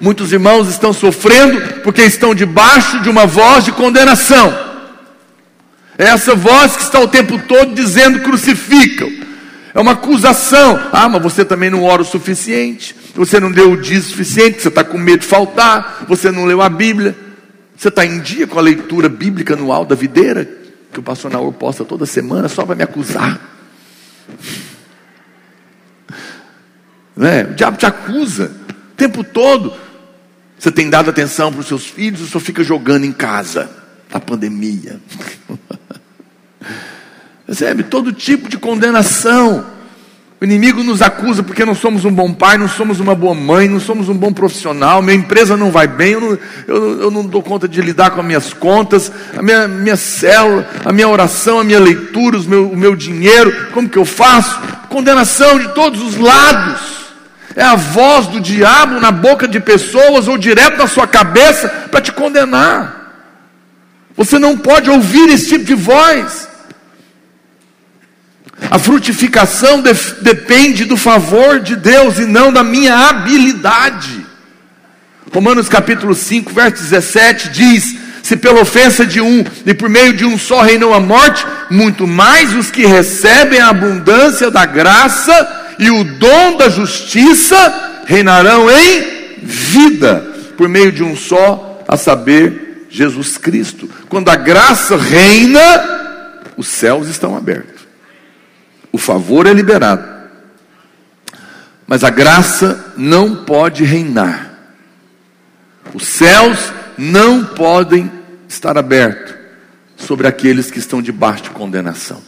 Muitos irmãos estão sofrendo porque estão debaixo de uma voz de condenação. É essa voz que está o tempo todo dizendo crucificam. É uma acusação. Ah, mas você também não ora o suficiente. Você não deu o dia suficiente. Você está com medo de faltar. Você não leu a Bíblia. Você está em dia com a leitura bíblica anual da videira, que o pastor Naor posta toda semana, só para me acusar. Né? O diabo te acusa o tempo todo. Você tem dado atenção para os seus filhos só fica jogando em casa? A pandemia. [laughs] Recebe todo tipo de condenação. O inimigo nos acusa porque não somos um bom pai, não somos uma boa mãe, não somos um bom profissional, minha empresa não vai bem, eu não, eu, eu não dou conta de lidar com as minhas contas, a minha, minha célula, a minha oração, a minha leitura, meu, o meu dinheiro, como que eu faço? Condenação de todos os lados. É a voz do diabo na boca de pessoas ou direto na sua cabeça para te condenar. Você não pode ouvir esse tipo de voz. A frutificação de, depende do favor de Deus e não da minha habilidade. Romanos capítulo 5, verso 17 diz: Se pela ofensa de um e por meio de um só reinou a morte, muito mais os que recebem a abundância da graça e o dom da justiça reinarão em vida, por meio de um só, a saber, Jesus Cristo. Quando a graça reina, os céus estão abertos. O favor é liberado. Mas a graça não pode reinar. Os céus não podem estar abertos sobre aqueles que estão debaixo de condenação.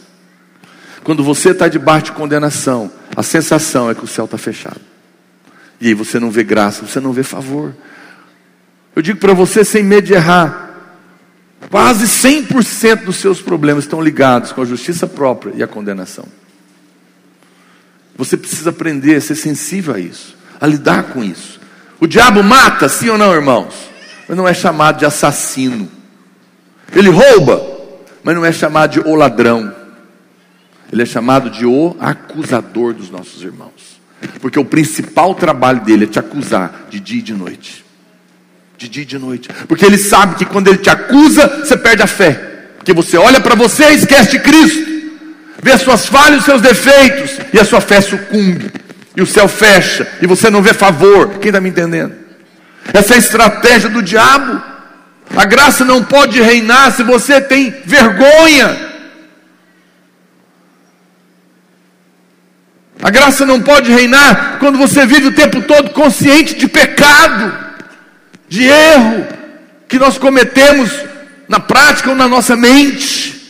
Quando você está debaixo de condenação, a sensação é que o céu está fechado. E aí você não vê graça, você não vê favor. Eu digo para você sem medo de errar, quase 100% dos seus problemas estão ligados com a justiça própria e a condenação. Você precisa aprender a ser sensível a isso, a lidar com isso. O diabo mata, sim ou não, irmãos? Mas não é chamado de assassino. Ele rouba, mas não é chamado de o ladrão. Ele é chamado de o acusador dos nossos irmãos. Porque o principal trabalho dele é te acusar de dia e de noite. De dia e de noite. Porque ele sabe que quando ele te acusa, você perde a fé. Porque você olha para você e esquece de Cristo. Vê as suas falhas, os seus defeitos. E a sua fé sucumbe. E o céu fecha. E você não vê favor. Quem está me entendendo? Essa é a estratégia do diabo. A graça não pode reinar se você tem vergonha A graça não pode reinar quando você vive o tempo todo consciente de pecado, de erro que nós cometemos na prática ou na nossa mente.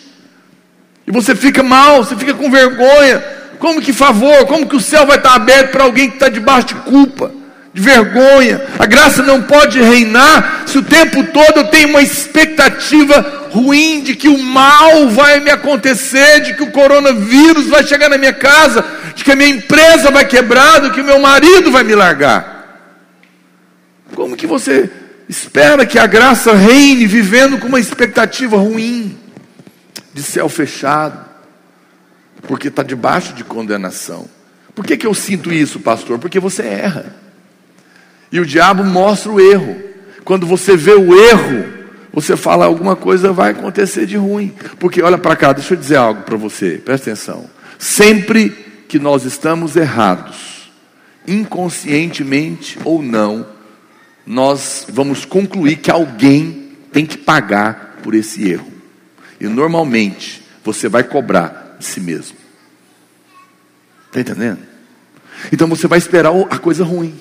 E você fica mal, você fica com vergonha. Como que favor, como que o céu vai estar aberto para alguém que está debaixo de culpa? de vergonha. A graça não pode reinar se o tempo todo eu tenho uma expectativa ruim de que o mal vai me acontecer, de que o coronavírus vai chegar na minha casa, de que a minha empresa vai quebrar, de que o meu marido vai me largar. Como que você espera que a graça reine vivendo com uma expectativa ruim, de céu fechado, porque está debaixo de condenação? Por que, que eu sinto isso, pastor? Porque você erra. E o diabo mostra o erro. Quando você vê o erro, você fala alguma coisa vai acontecer de ruim. Porque olha para cá, deixa eu dizer algo para você, presta atenção. Sempre que nós estamos errados, inconscientemente ou não, nós vamos concluir que alguém tem que pagar por esse erro. E normalmente você vai cobrar de si mesmo. Está entendendo? Então você vai esperar a coisa ruim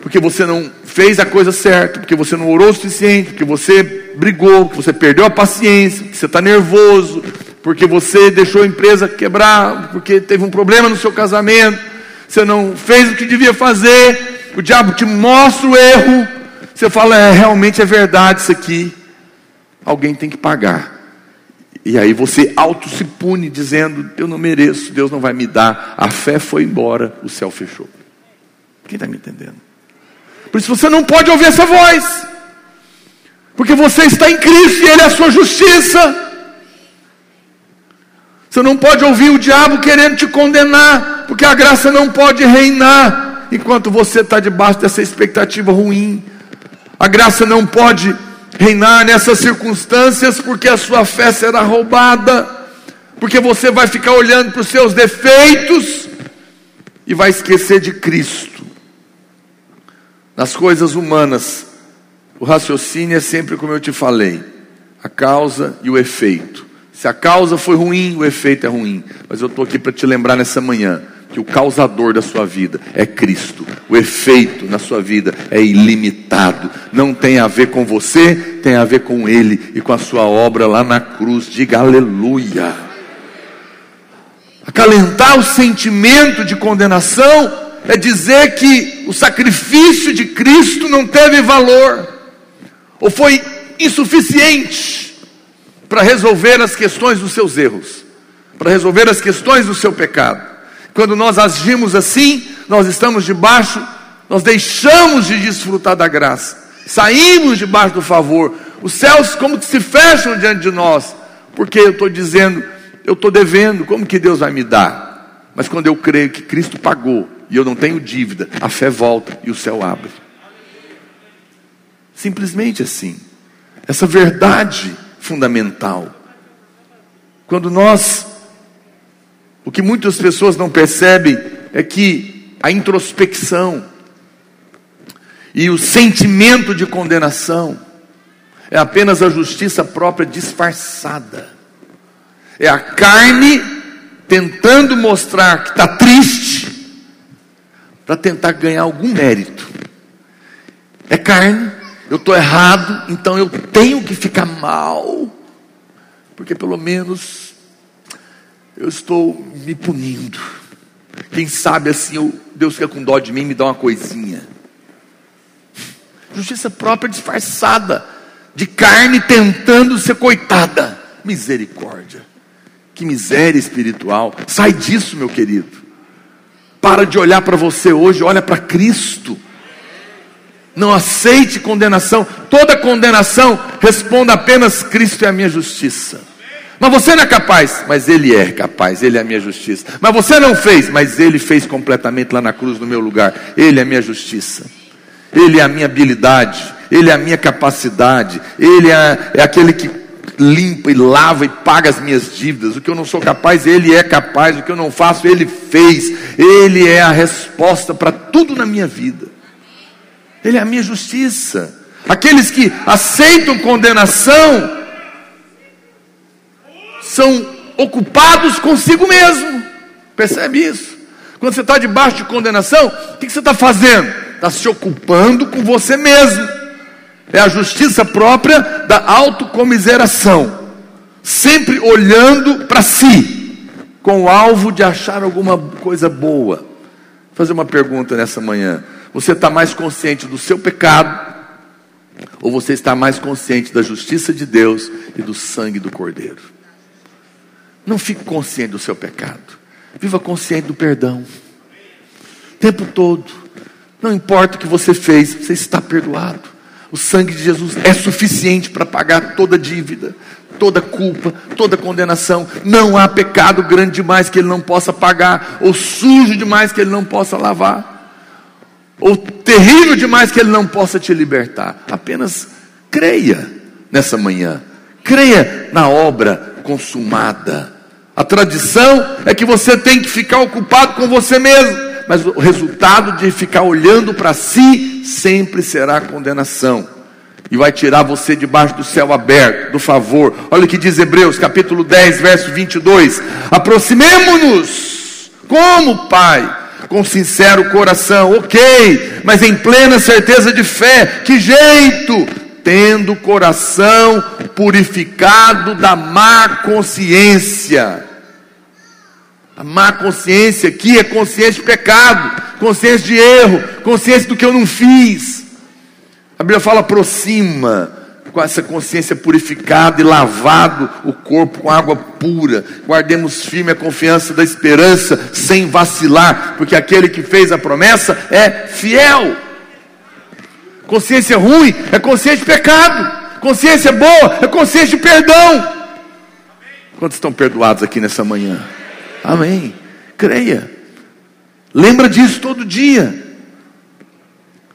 porque você não fez a coisa certa, porque você não orou o suficiente, porque você brigou, porque você perdeu a paciência, porque você está nervoso, porque você deixou a empresa quebrar, porque teve um problema no seu casamento, você não fez o que devia fazer, o diabo te mostra o erro, você fala, é, realmente é verdade isso aqui, alguém tem que pagar. E aí você auto se pune dizendo, eu não mereço, Deus não vai me dar, a fé foi embora, o céu fechou. Quem está me entendendo? Por isso você não pode ouvir essa voz. Porque você está em Cristo e Ele é a sua justiça. Você não pode ouvir o diabo querendo te condenar, porque a graça não pode reinar enquanto você está debaixo dessa expectativa ruim. A graça não pode reinar nessas circunstâncias, porque a sua fé será roubada, porque você vai ficar olhando para os seus defeitos e vai esquecer de Cristo. Nas coisas humanas, o raciocínio é sempre como eu te falei: a causa e o efeito. Se a causa foi ruim, o efeito é ruim. Mas eu estou aqui para te lembrar nessa manhã que o causador da sua vida é Cristo. O efeito na sua vida é ilimitado. Não tem a ver com você, tem a ver com Ele e com a sua obra lá na cruz. Diga aleluia. Acalentar o sentimento de condenação é dizer que o sacrifício de Cristo não teve valor, ou foi insuficiente para resolver as questões dos seus erros, para resolver as questões do seu pecado. Quando nós agimos assim, nós estamos debaixo, nós deixamos de desfrutar da graça, saímos debaixo do favor, os céus como que se fecham diante de nós, porque eu estou dizendo, eu estou devendo, como que Deus vai me dar? Mas quando eu creio que Cristo pagou, e eu não tenho dívida, a fé volta e o céu abre. Simplesmente assim. Essa verdade fundamental. Quando nós, o que muitas pessoas não percebem é que a introspecção e o sentimento de condenação é apenas a justiça própria disfarçada. É a carne tentando mostrar que está triste para tentar ganhar algum mérito. É carne, eu estou errado, então eu tenho que ficar mal, porque pelo menos eu estou me punindo. Quem sabe assim eu, Deus fica com dó de mim e me dá uma coisinha. Justiça própria disfarçada, de carne tentando ser coitada. Misericórdia. Que miséria espiritual. Sai disso, meu querido. Para de olhar para você hoje, olha para Cristo. Não aceite condenação. Toda condenação responda apenas Cristo é a minha justiça. Mas você não é capaz, mas Ele é capaz, Ele é a minha justiça. Mas você não fez, mas Ele fez completamente lá na cruz no meu lugar. Ele é a minha justiça, Ele é a minha habilidade, Ele é a minha capacidade, Ele é, é aquele que limpa e lava e paga as minhas dívidas. O que eu não sou capaz, Ele é capaz. O que eu não faço, Ele fez. Ele é a resposta para tudo na minha vida. Ele é a minha justiça. Aqueles que aceitam condenação são ocupados consigo mesmo. Percebe isso? Quando você está debaixo de condenação, o que você está fazendo? Está se ocupando com você mesmo. É a justiça própria da autocomiseração. Sempre olhando para si, com o alvo de achar alguma coisa boa. Vou fazer uma pergunta nessa manhã. Você está mais consciente do seu pecado? Ou você está mais consciente da justiça de Deus e do sangue do Cordeiro? Não fique consciente do seu pecado. Viva consciente do perdão. O tempo todo. Não importa o que você fez, você está perdoado. O sangue de Jesus é suficiente para pagar toda dívida, toda culpa, toda condenação. Não há pecado grande demais que ele não possa pagar, ou sujo demais que ele não possa lavar, ou terrível demais que ele não possa te libertar. Apenas creia nessa manhã. Creia na obra consumada. A tradição é que você tem que ficar ocupado com você mesmo, mas o resultado de ficar olhando para si sempre será condenação. E vai tirar você debaixo do céu aberto, do favor. Olha o que diz Hebreus, capítulo 10, verso 22. Aproximemo-nos, como Pai, com sincero coração, ok, mas em plena certeza de fé. Que jeito? Tendo o coração purificado da má consciência a má consciência aqui é consciência de pecado, consciência de erro, consciência do que eu não fiz. A Bíblia fala aproxima com essa consciência purificada e lavado o corpo com água pura. Guardemos firme a confiança da esperança sem vacilar, porque aquele que fez a promessa é fiel. Consciência ruim é consciência de pecado. Consciência boa é consciência de perdão. Quantos estão perdoados aqui nessa manhã? Amém. Creia. Lembra disso todo dia.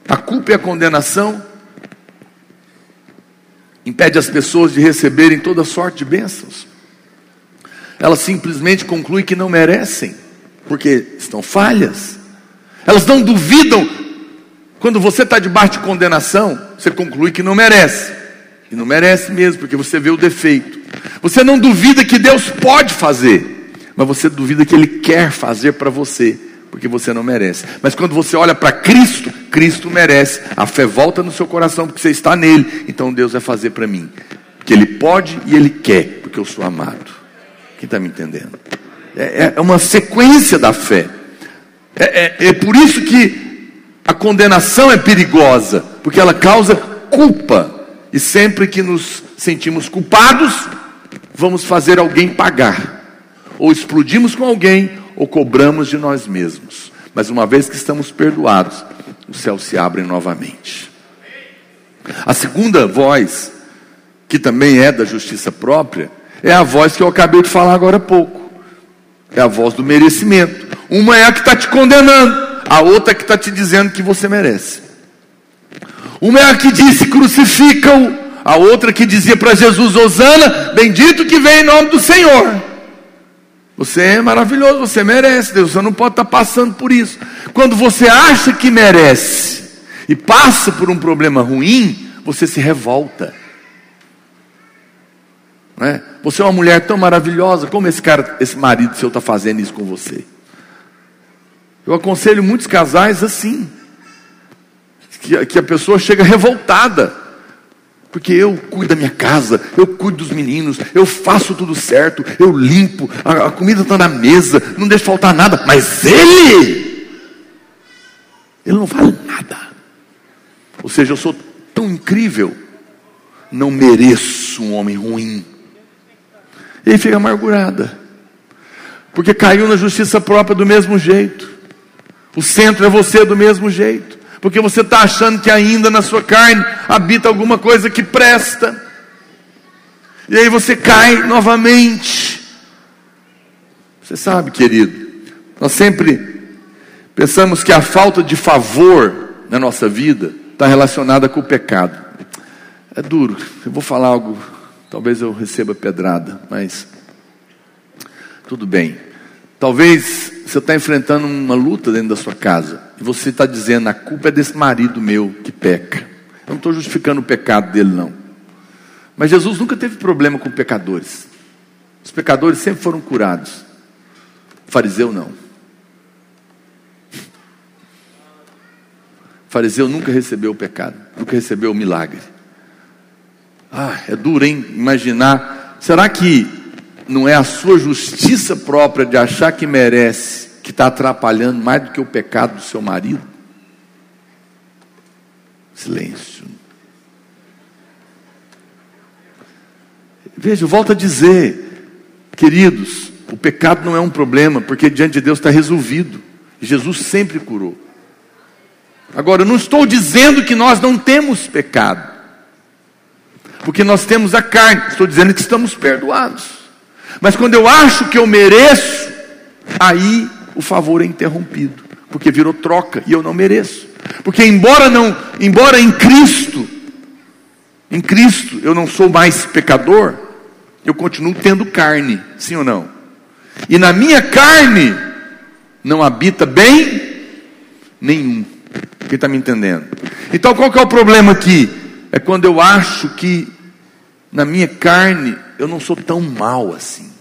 A culpa e a condenação impede as pessoas de receberem toda sorte de bênçãos. Elas simplesmente concluem que não merecem, porque estão falhas. Elas não duvidam. Quando você está debaixo de condenação, você conclui que não merece. E não merece mesmo, porque você vê o defeito. Você não duvida que Deus pode fazer mas você duvida que Ele quer fazer para você, porque você não merece. Mas quando você olha para Cristo, Cristo merece. A fé volta no seu coração porque você está nele. Então Deus vai fazer para mim. Que Ele pode e Ele quer, porque eu sou amado. Quem está me entendendo? É, é, é, uma sequência da fé. É, é, é por isso que a condenação é perigosa, porque ela causa culpa. E sempre que nos sentimos culpados, vamos fazer alguém pagar ou explodimos com alguém, ou cobramos de nós mesmos. Mas uma vez que estamos perdoados, os céus se abrem novamente. A segunda voz, que também é da justiça própria, é a voz que eu acabei de falar agora há pouco. É a voz do merecimento. Uma é a que está te condenando, a outra que está te dizendo que você merece. Uma é a que disse crucifica-o, a outra que dizia para Jesus: Osana, bendito que vem em nome do Senhor. Você é maravilhoso, você merece, Deus, você não pode estar passando por isso. Quando você acha que merece e passa por um problema ruim, você se revolta. Não é? Você é uma mulher tão maravilhosa, como esse cara, esse marido seu está fazendo isso com você? Eu aconselho muitos casais assim, que, que a pessoa chega revoltada porque eu cuido da minha casa, eu cuido dos meninos, eu faço tudo certo, eu limpo, a, a comida está na mesa, não deixo faltar nada, mas ele, ele não vale nada. Ou seja, eu sou tão incrível, não mereço um homem ruim. E aí fica amargurada, porque caiu na justiça própria do mesmo jeito. O centro é você do mesmo jeito porque você está achando que ainda na sua carne habita alguma coisa que presta. E aí você cai novamente. Você sabe, querido, nós sempre pensamos que a falta de favor na nossa vida está relacionada com o pecado. É duro, eu vou falar algo, talvez eu receba pedrada, mas tudo bem. Talvez você está enfrentando uma luta dentro da sua casa e você está dizendo: a culpa é desse marido meu que peca. Eu não estou justificando o pecado dele, não. Mas Jesus nunca teve problema com pecadores. Os pecadores sempre foram curados. O fariseu não. O fariseu nunca recebeu o pecado, nunca recebeu o milagre. Ah, é duro, hein? Imaginar. Será que não é a sua justiça própria de achar que merece, que está atrapalhando mais do que o pecado do seu marido? Silêncio. Veja, volto a dizer, queridos, o pecado não é um problema, porque diante de Deus está resolvido. Jesus sempre curou. Agora, eu não estou dizendo que nós não temos pecado, porque nós temos a carne, estou dizendo que estamos perdoados. Mas quando eu acho que eu mereço, aí o favor é interrompido, porque virou troca e eu não mereço. Porque embora não, embora em Cristo, em Cristo eu não sou mais pecador, eu continuo tendo carne, sim ou não? E na minha carne não habita bem nenhum. Quem está me entendendo? Então qual que é o problema aqui? É quando eu acho que na minha carne eu não sou tão mal assim.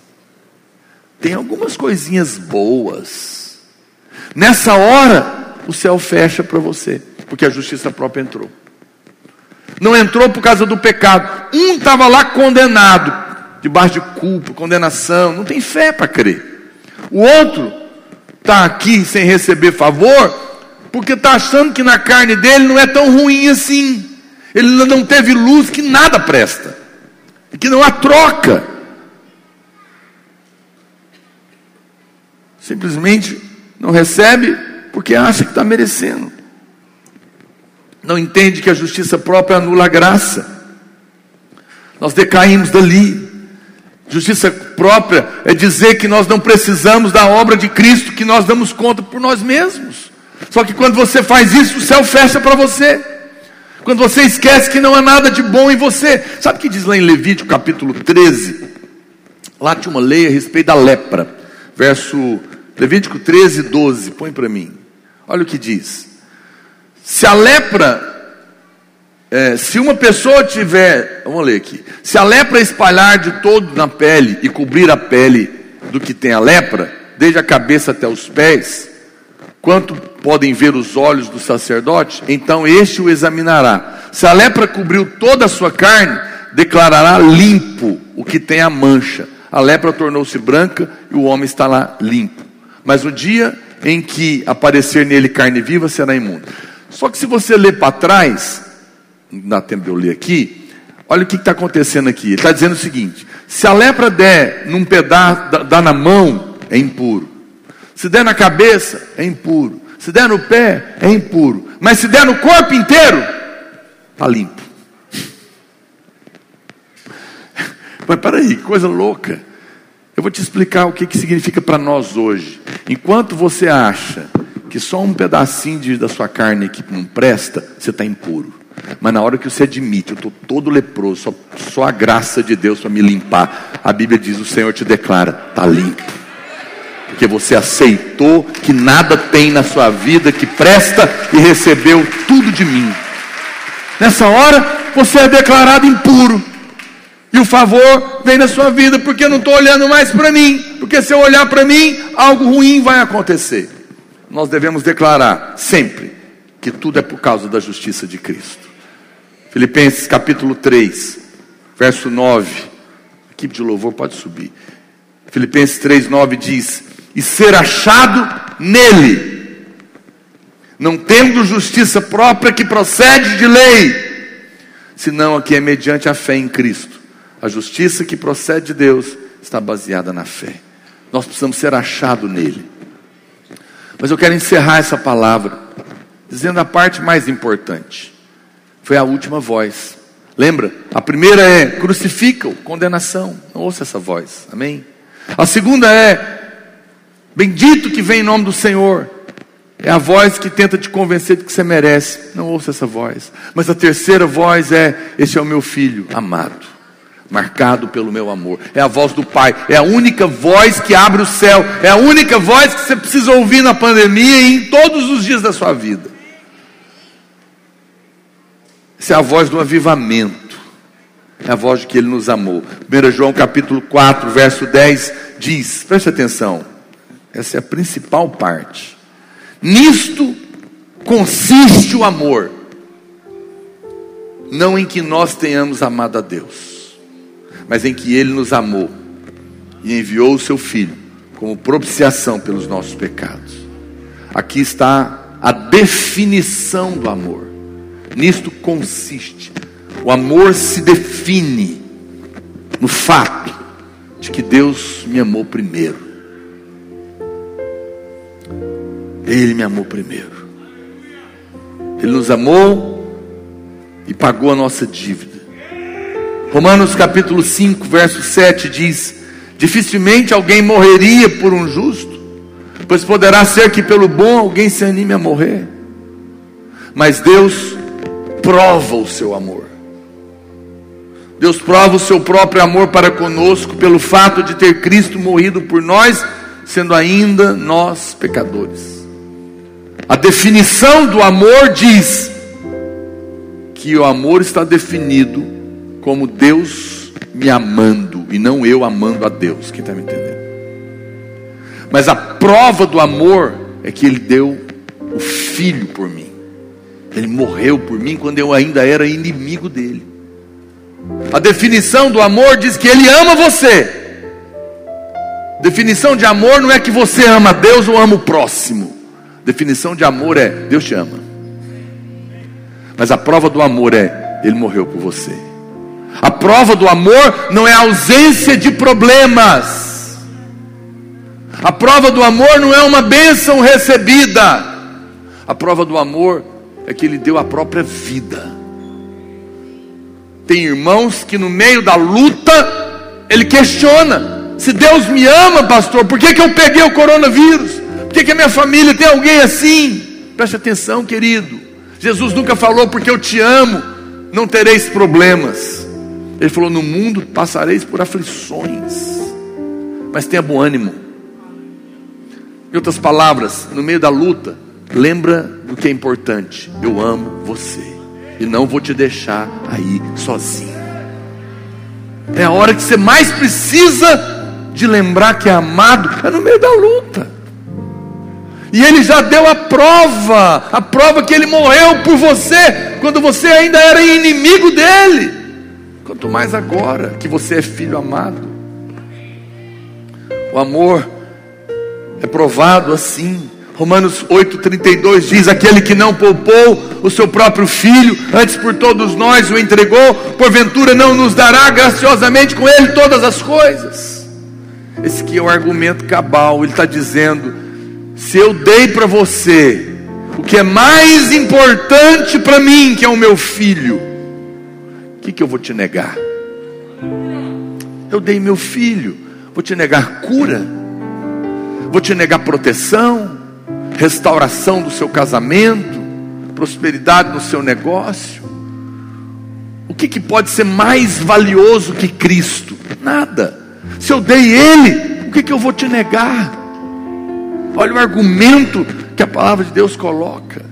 Tem algumas coisinhas boas. Nessa hora, o céu fecha para você, porque a justiça própria entrou. Não entrou por causa do pecado. Um estava lá condenado, debaixo de culpa, condenação, não tem fé para crer. O outro está aqui sem receber favor, porque está achando que na carne dele não é tão ruim assim. Ele não teve luz que nada presta que não há troca. Simplesmente não recebe porque acha que está merecendo. Não entende que a justiça própria anula a graça. Nós decaímos dali. Justiça própria é dizer que nós não precisamos da obra de Cristo, que nós damos conta por nós mesmos. Só que quando você faz isso, o céu fecha para você. Quando você esquece que não há nada de bom em você. Sabe o que diz lá em Levítico capítulo 13? Lá tinha uma lei a respeito da lepra. Verso Levítico 13, 12. Põe para mim. Olha o que diz. Se a lepra é, se uma pessoa tiver, vamos ler aqui, se a lepra espalhar de todo na pele e cobrir a pele do que tem a lepra, desde a cabeça até os pés, quanto podem ver os olhos do sacerdote, então este o examinará. Se a lepra cobriu toda a sua carne, declarará limpo o que tem a mancha. A lepra tornou-se branca e o homem está lá limpo. Mas o dia em que aparecer nele carne viva será imundo. Só que se você ler para trás, não dá tempo de eu ler aqui, olha o que está acontecendo aqui. Ele está dizendo o seguinte: se a lepra der num pedaço, dá na mão, é impuro. Se der na cabeça, é impuro. Se der no pé, é impuro. Mas se der no corpo inteiro, está limpo. Mas peraí, que coisa louca. Eu vou te explicar o que, que significa para nós hoje. Enquanto você acha que só um pedacinho de, da sua carne que não presta, você está impuro. Mas na hora que você admite, eu estou todo leproso, só, só a graça de Deus para me limpar, a Bíblia diz: o Senhor te declara, está limpo porque você aceitou que nada tem na sua vida que presta e recebeu tudo de mim. Nessa hora, você é declarado impuro. E o favor vem na sua vida, porque eu não estou olhando mais para mim. Porque se eu olhar para mim, algo ruim vai acontecer. Nós devemos declarar sempre que tudo é por causa da justiça de Cristo. Filipenses capítulo 3, verso 9. A equipe de louvor pode subir. Filipenses 3, 9 diz: e ser achado nele, não tendo justiça própria que procede de lei, senão a que é mediante a fé em Cristo. A justiça que procede de Deus está baseada na fé. Nós precisamos ser achados nele. Mas eu quero encerrar essa palavra dizendo a parte mais importante. Foi a última voz. Lembra? A primeira é crucifica-o, condenação. Não ouça essa voz. Amém? A segunda é bendito que vem em nome do Senhor. É a voz que tenta te convencer de que você merece. Não ouça essa voz. Mas a terceira voz é: Esse é o meu filho amado, marcado pelo meu amor. É a voz do Pai. É a única voz que abre o céu. É a única voz que você precisa ouvir na pandemia e em todos os dias da sua vida. Essa é a voz do avivamento. É a voz de que Ele nos amou. 1 João capítulo 4, verso 10 diz: preste atenção, essa é a principal parte. Nisto consiste o amor, não em que nós tenhamos amado a Deus, mas em que Ele nos amou e enviou o Seu Filho como propiciação pelos nossos pecados. Aqui está a definição do amor. Nisto consiste. O amor se define no fato de que Deus me amou primeiro. Ele me amou primeiro. Ele nos amou e pagou a nossa dívida. Romanos capítulo 5, verso 7 diz: Dificilmente alguém morreria por um justo, pois poderá ser que pelo bom alguém se anime a morrer. Mas Deus prova o seu amor. Deus prova o seu próprio amor para conosco pelo fato de ter Cristo morrido por nós, sendo ainda nós pecadores. A definição do amor diz que o amor está definido como Deus me amando e não eu amando a Deus. Quem está me entendendo? Mas a prova do amor é que Ele deu o Filho por mim. Ele morreu por mim quando eu ainda era inimigo dele. A definição do amor diz que ele ama você. Definição de amor não é que você ama Deus ou ama o próximo. Definição de amor é Deus te ama. Mas a prova do amor é ele morreu por você. A prova do amor não é a ausência de problemas. A prova do amor não é uma bênção recebida. A prova do amor é que ele deu a própria vida. Tem irmãos que no meio da luta, ele questiona: se Deus me ama, pastor, por que, que eu peguei o coronavírus? Que, que a minha família tem alguém assim? Preste atenção, querido. Jesus nunca falou, porque eu te amo, não tereis problemas. Ele falou: no mundo passareis por aflições, mas tenha bom ânimo. Em outras palavras, no meio da luta, Lembra do que é importante. Eu amo você. E não vou te deixar aí sozinho. É a hora que você mais precisa de lembrar que é amado. É no meio da luta. E ele já deu a prova, a prova que ele morreu por você, quando você ainda era inimigo dele. Quanto mais agora que você é filho amado. O amor é provado assim Romanos 8,32 diz: Aquele que não poupou o seu próprio filho, antes por todos nós o entregou, porventura não nos dará graciosamente com ele todas as coisas. Esse aqui é o argumento cabal, ele está dizendo: se eu dei para você o que é mais importante para mim, que é o meu filho, o que, que eu vou te negar? Eu dei meu filho, vou te negar cura, vou te negar proteção, restauração do seu casamento, prosperidade no seu negócio. O que, que pode ser mais valioso que Cristo? Nada. Se eu dei Ele, o que, que eu vou te negar? Olha o argumento que a palavra de Deus coloca.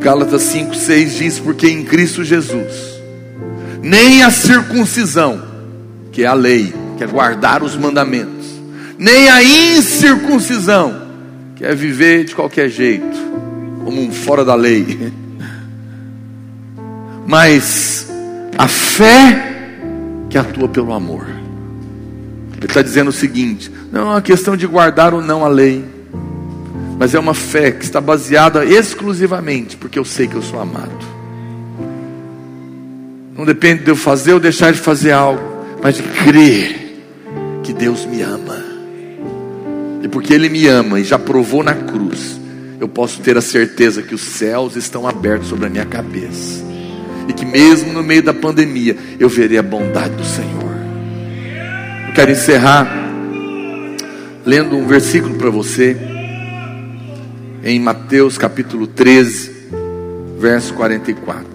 Gálatas 5,6 diz: Porque em Cristo Jesus, nem a circuncisão, que é a lei, que é guardar os mandamentos, nem a incircuncisão, quer viver de qualquer jeito, como um fora da lei. [laughs] Mas a fé que atua pelo amor. Ele está dizendo o seguinte: não é uma questão de guardar ou não a lei, mas é uma fé que está baseada exclusivamente porque eu sei que eu sou amado. Não depende de eu fazer ou deixar de fazer algo, mas de crer que Deus me ama. E porque Ele me ama e já provou na cruz, eu posso ter a certeza que os céus estão abertos sobre a minha cabeça. e que mesmo no meio da pandemia eu verei a bondade do Senhor. Quero encerrar lendo um versículo para você em Mateus capítulo 13, verso 44.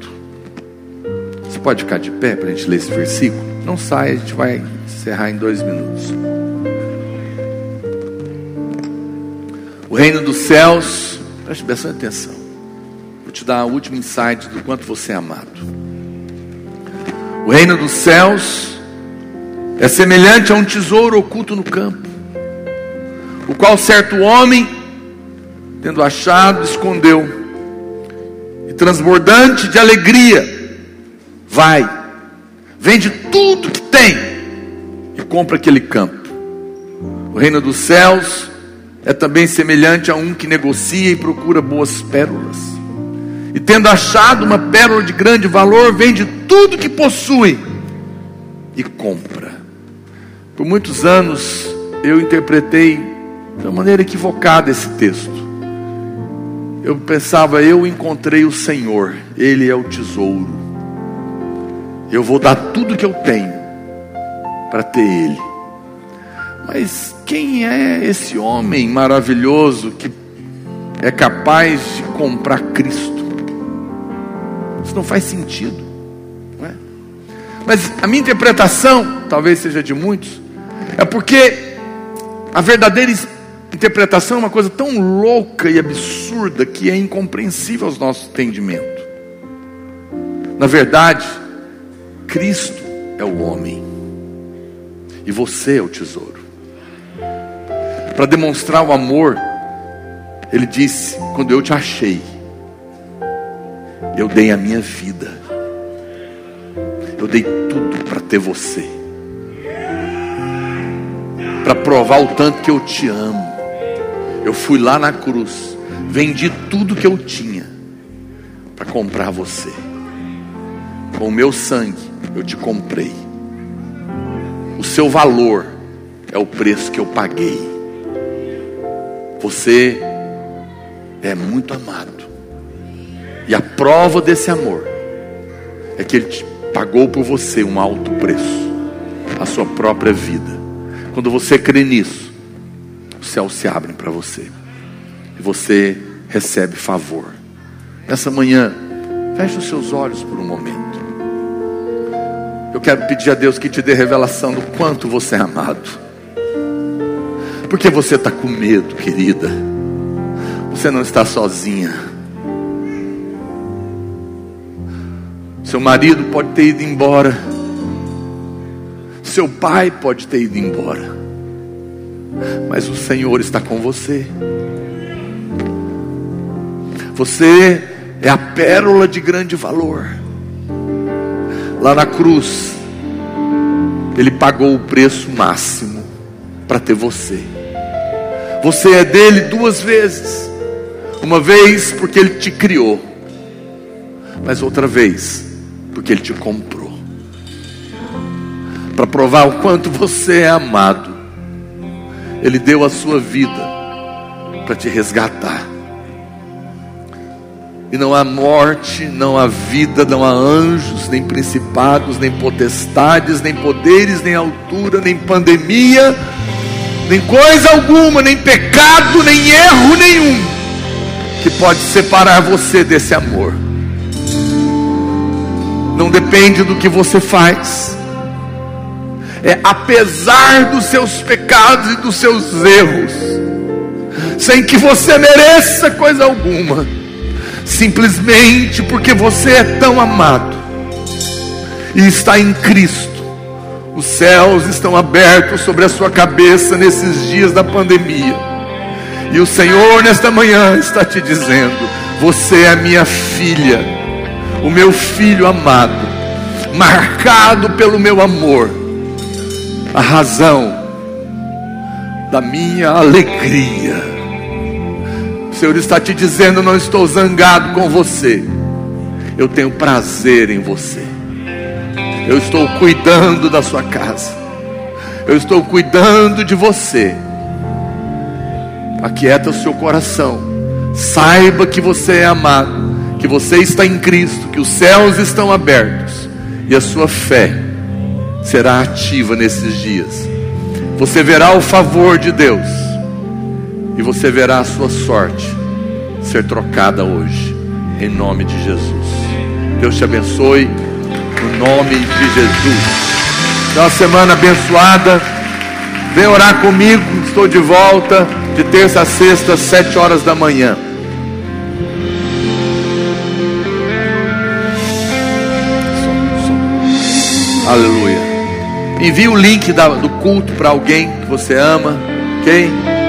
Você pode ficar de pé para a gente ler esse versículo? Não sai, a gente vai encerrar em dois minutos. O reino dos céus, preste bastante atenção. Vou te dar o último insight do quanto você é amado. O reino dos céus é semelhante a um tesouro oculto no campo, o qual certo homem, tendo achado, escondeu, e transbordante de alegria, vai, vende tudo que tem e compra aquele campo. O reino dos céus é também semelhante a um que negocia e procura boas pérolas. E tendo achado uma pérola de grande valor, vende tudo que possui e compra. Por muitos anos eu interpretei de uma maneira equivocada esse texto. Eu pensava, eu encontrei o Senhor, Ele é o tesouro. Eu vou dar tudo que eu tenho para ter Ele. Mas quem é esse homem maravilhoso que é capaz de comprar Cristo? Isso não faz sentido. Mas a minha interpretação, talvez seja de muitos, é porque a verdadeira interpretação é uma coisa tão louca e absurda que é incompreensível aos nossos entendimentos. Na verdade, Cristo é o homem e você é o tesouro para demonstrar o amor, ele disse: Quando eu te achei, eu dei a minha vida, eu dei tudo para ter você, para provar o tanto que eu te amo. Eu fui lá na cruz, vendi tudo que eu tinha para comprar você. Com o meu sangue eu te comprei. O seu valor é o preço que eu paguei. Você é muito amado. E a prova desse amor é que Ele pagou por você um alto preço, a sua própria vida. Quando você crê nisso, os céus se abrem para você e você recebe favor. Nessa manhã, feche os seus olhos por um momento. Eu quero pedir a Deus que te dê revelação do quanto você é amado. Porque você está com medo, querida. Você não está sozinha. Seu marido pode ter ido embora. Seu pai pode ter ido embora. Mas o Senhor está com você. Você é a pérola de grande valor. Lá na cruz, Ele pagou o preço máximo para ter você. Você é dele duas vezes. Uma vez porque ele te criou, mas outra vez porque ele te comprou. Para provar o quanto você é amado, ele deu a sua vida para te resgatar. E não há morte, não há vida, não há anjos, nem principados, nem potestades, nem poderes, nem altura, nem pandemia, nem coisa alguma, nem pecado, nem erro nenhum, que pode separar você desse amor. Não depende do que você faz, é apesar dos seus pecados e dos seus erros, sem que você mereça coisa alguma, simplesmente porque você é tão amado. E está em Cristo. Os céus estão abertos sobre a sua cabeça nesses dias da pandemia. E o Senhor, nesta manhã, está te dizendo: Você é minha filha, o meu filho amado, marcado pelo meu amor, a razão da minha alegria. O Senhor está te dizendo: Não estou zangado com você, eu tenho prazer em você. Eu estou cuidando da sua casa. Eu estou cuidando de você. Aquieta o seu coração. Saiba que você é amado, que você está em Cristo, que os céus estão abertos e a sua fé será ativa nesses dias. Você verá o favor de Deus e você verá a sua sorte ser trocada hoje, em nome de Jesus. Deus te abençoe, no nome de Jesus. Então, uma semana abençoada. Vem orar comigo, estou de volta de terça a sexta, sete horas da manhã. Aleluia. Envie o link do culto para alguém que você ama, ok?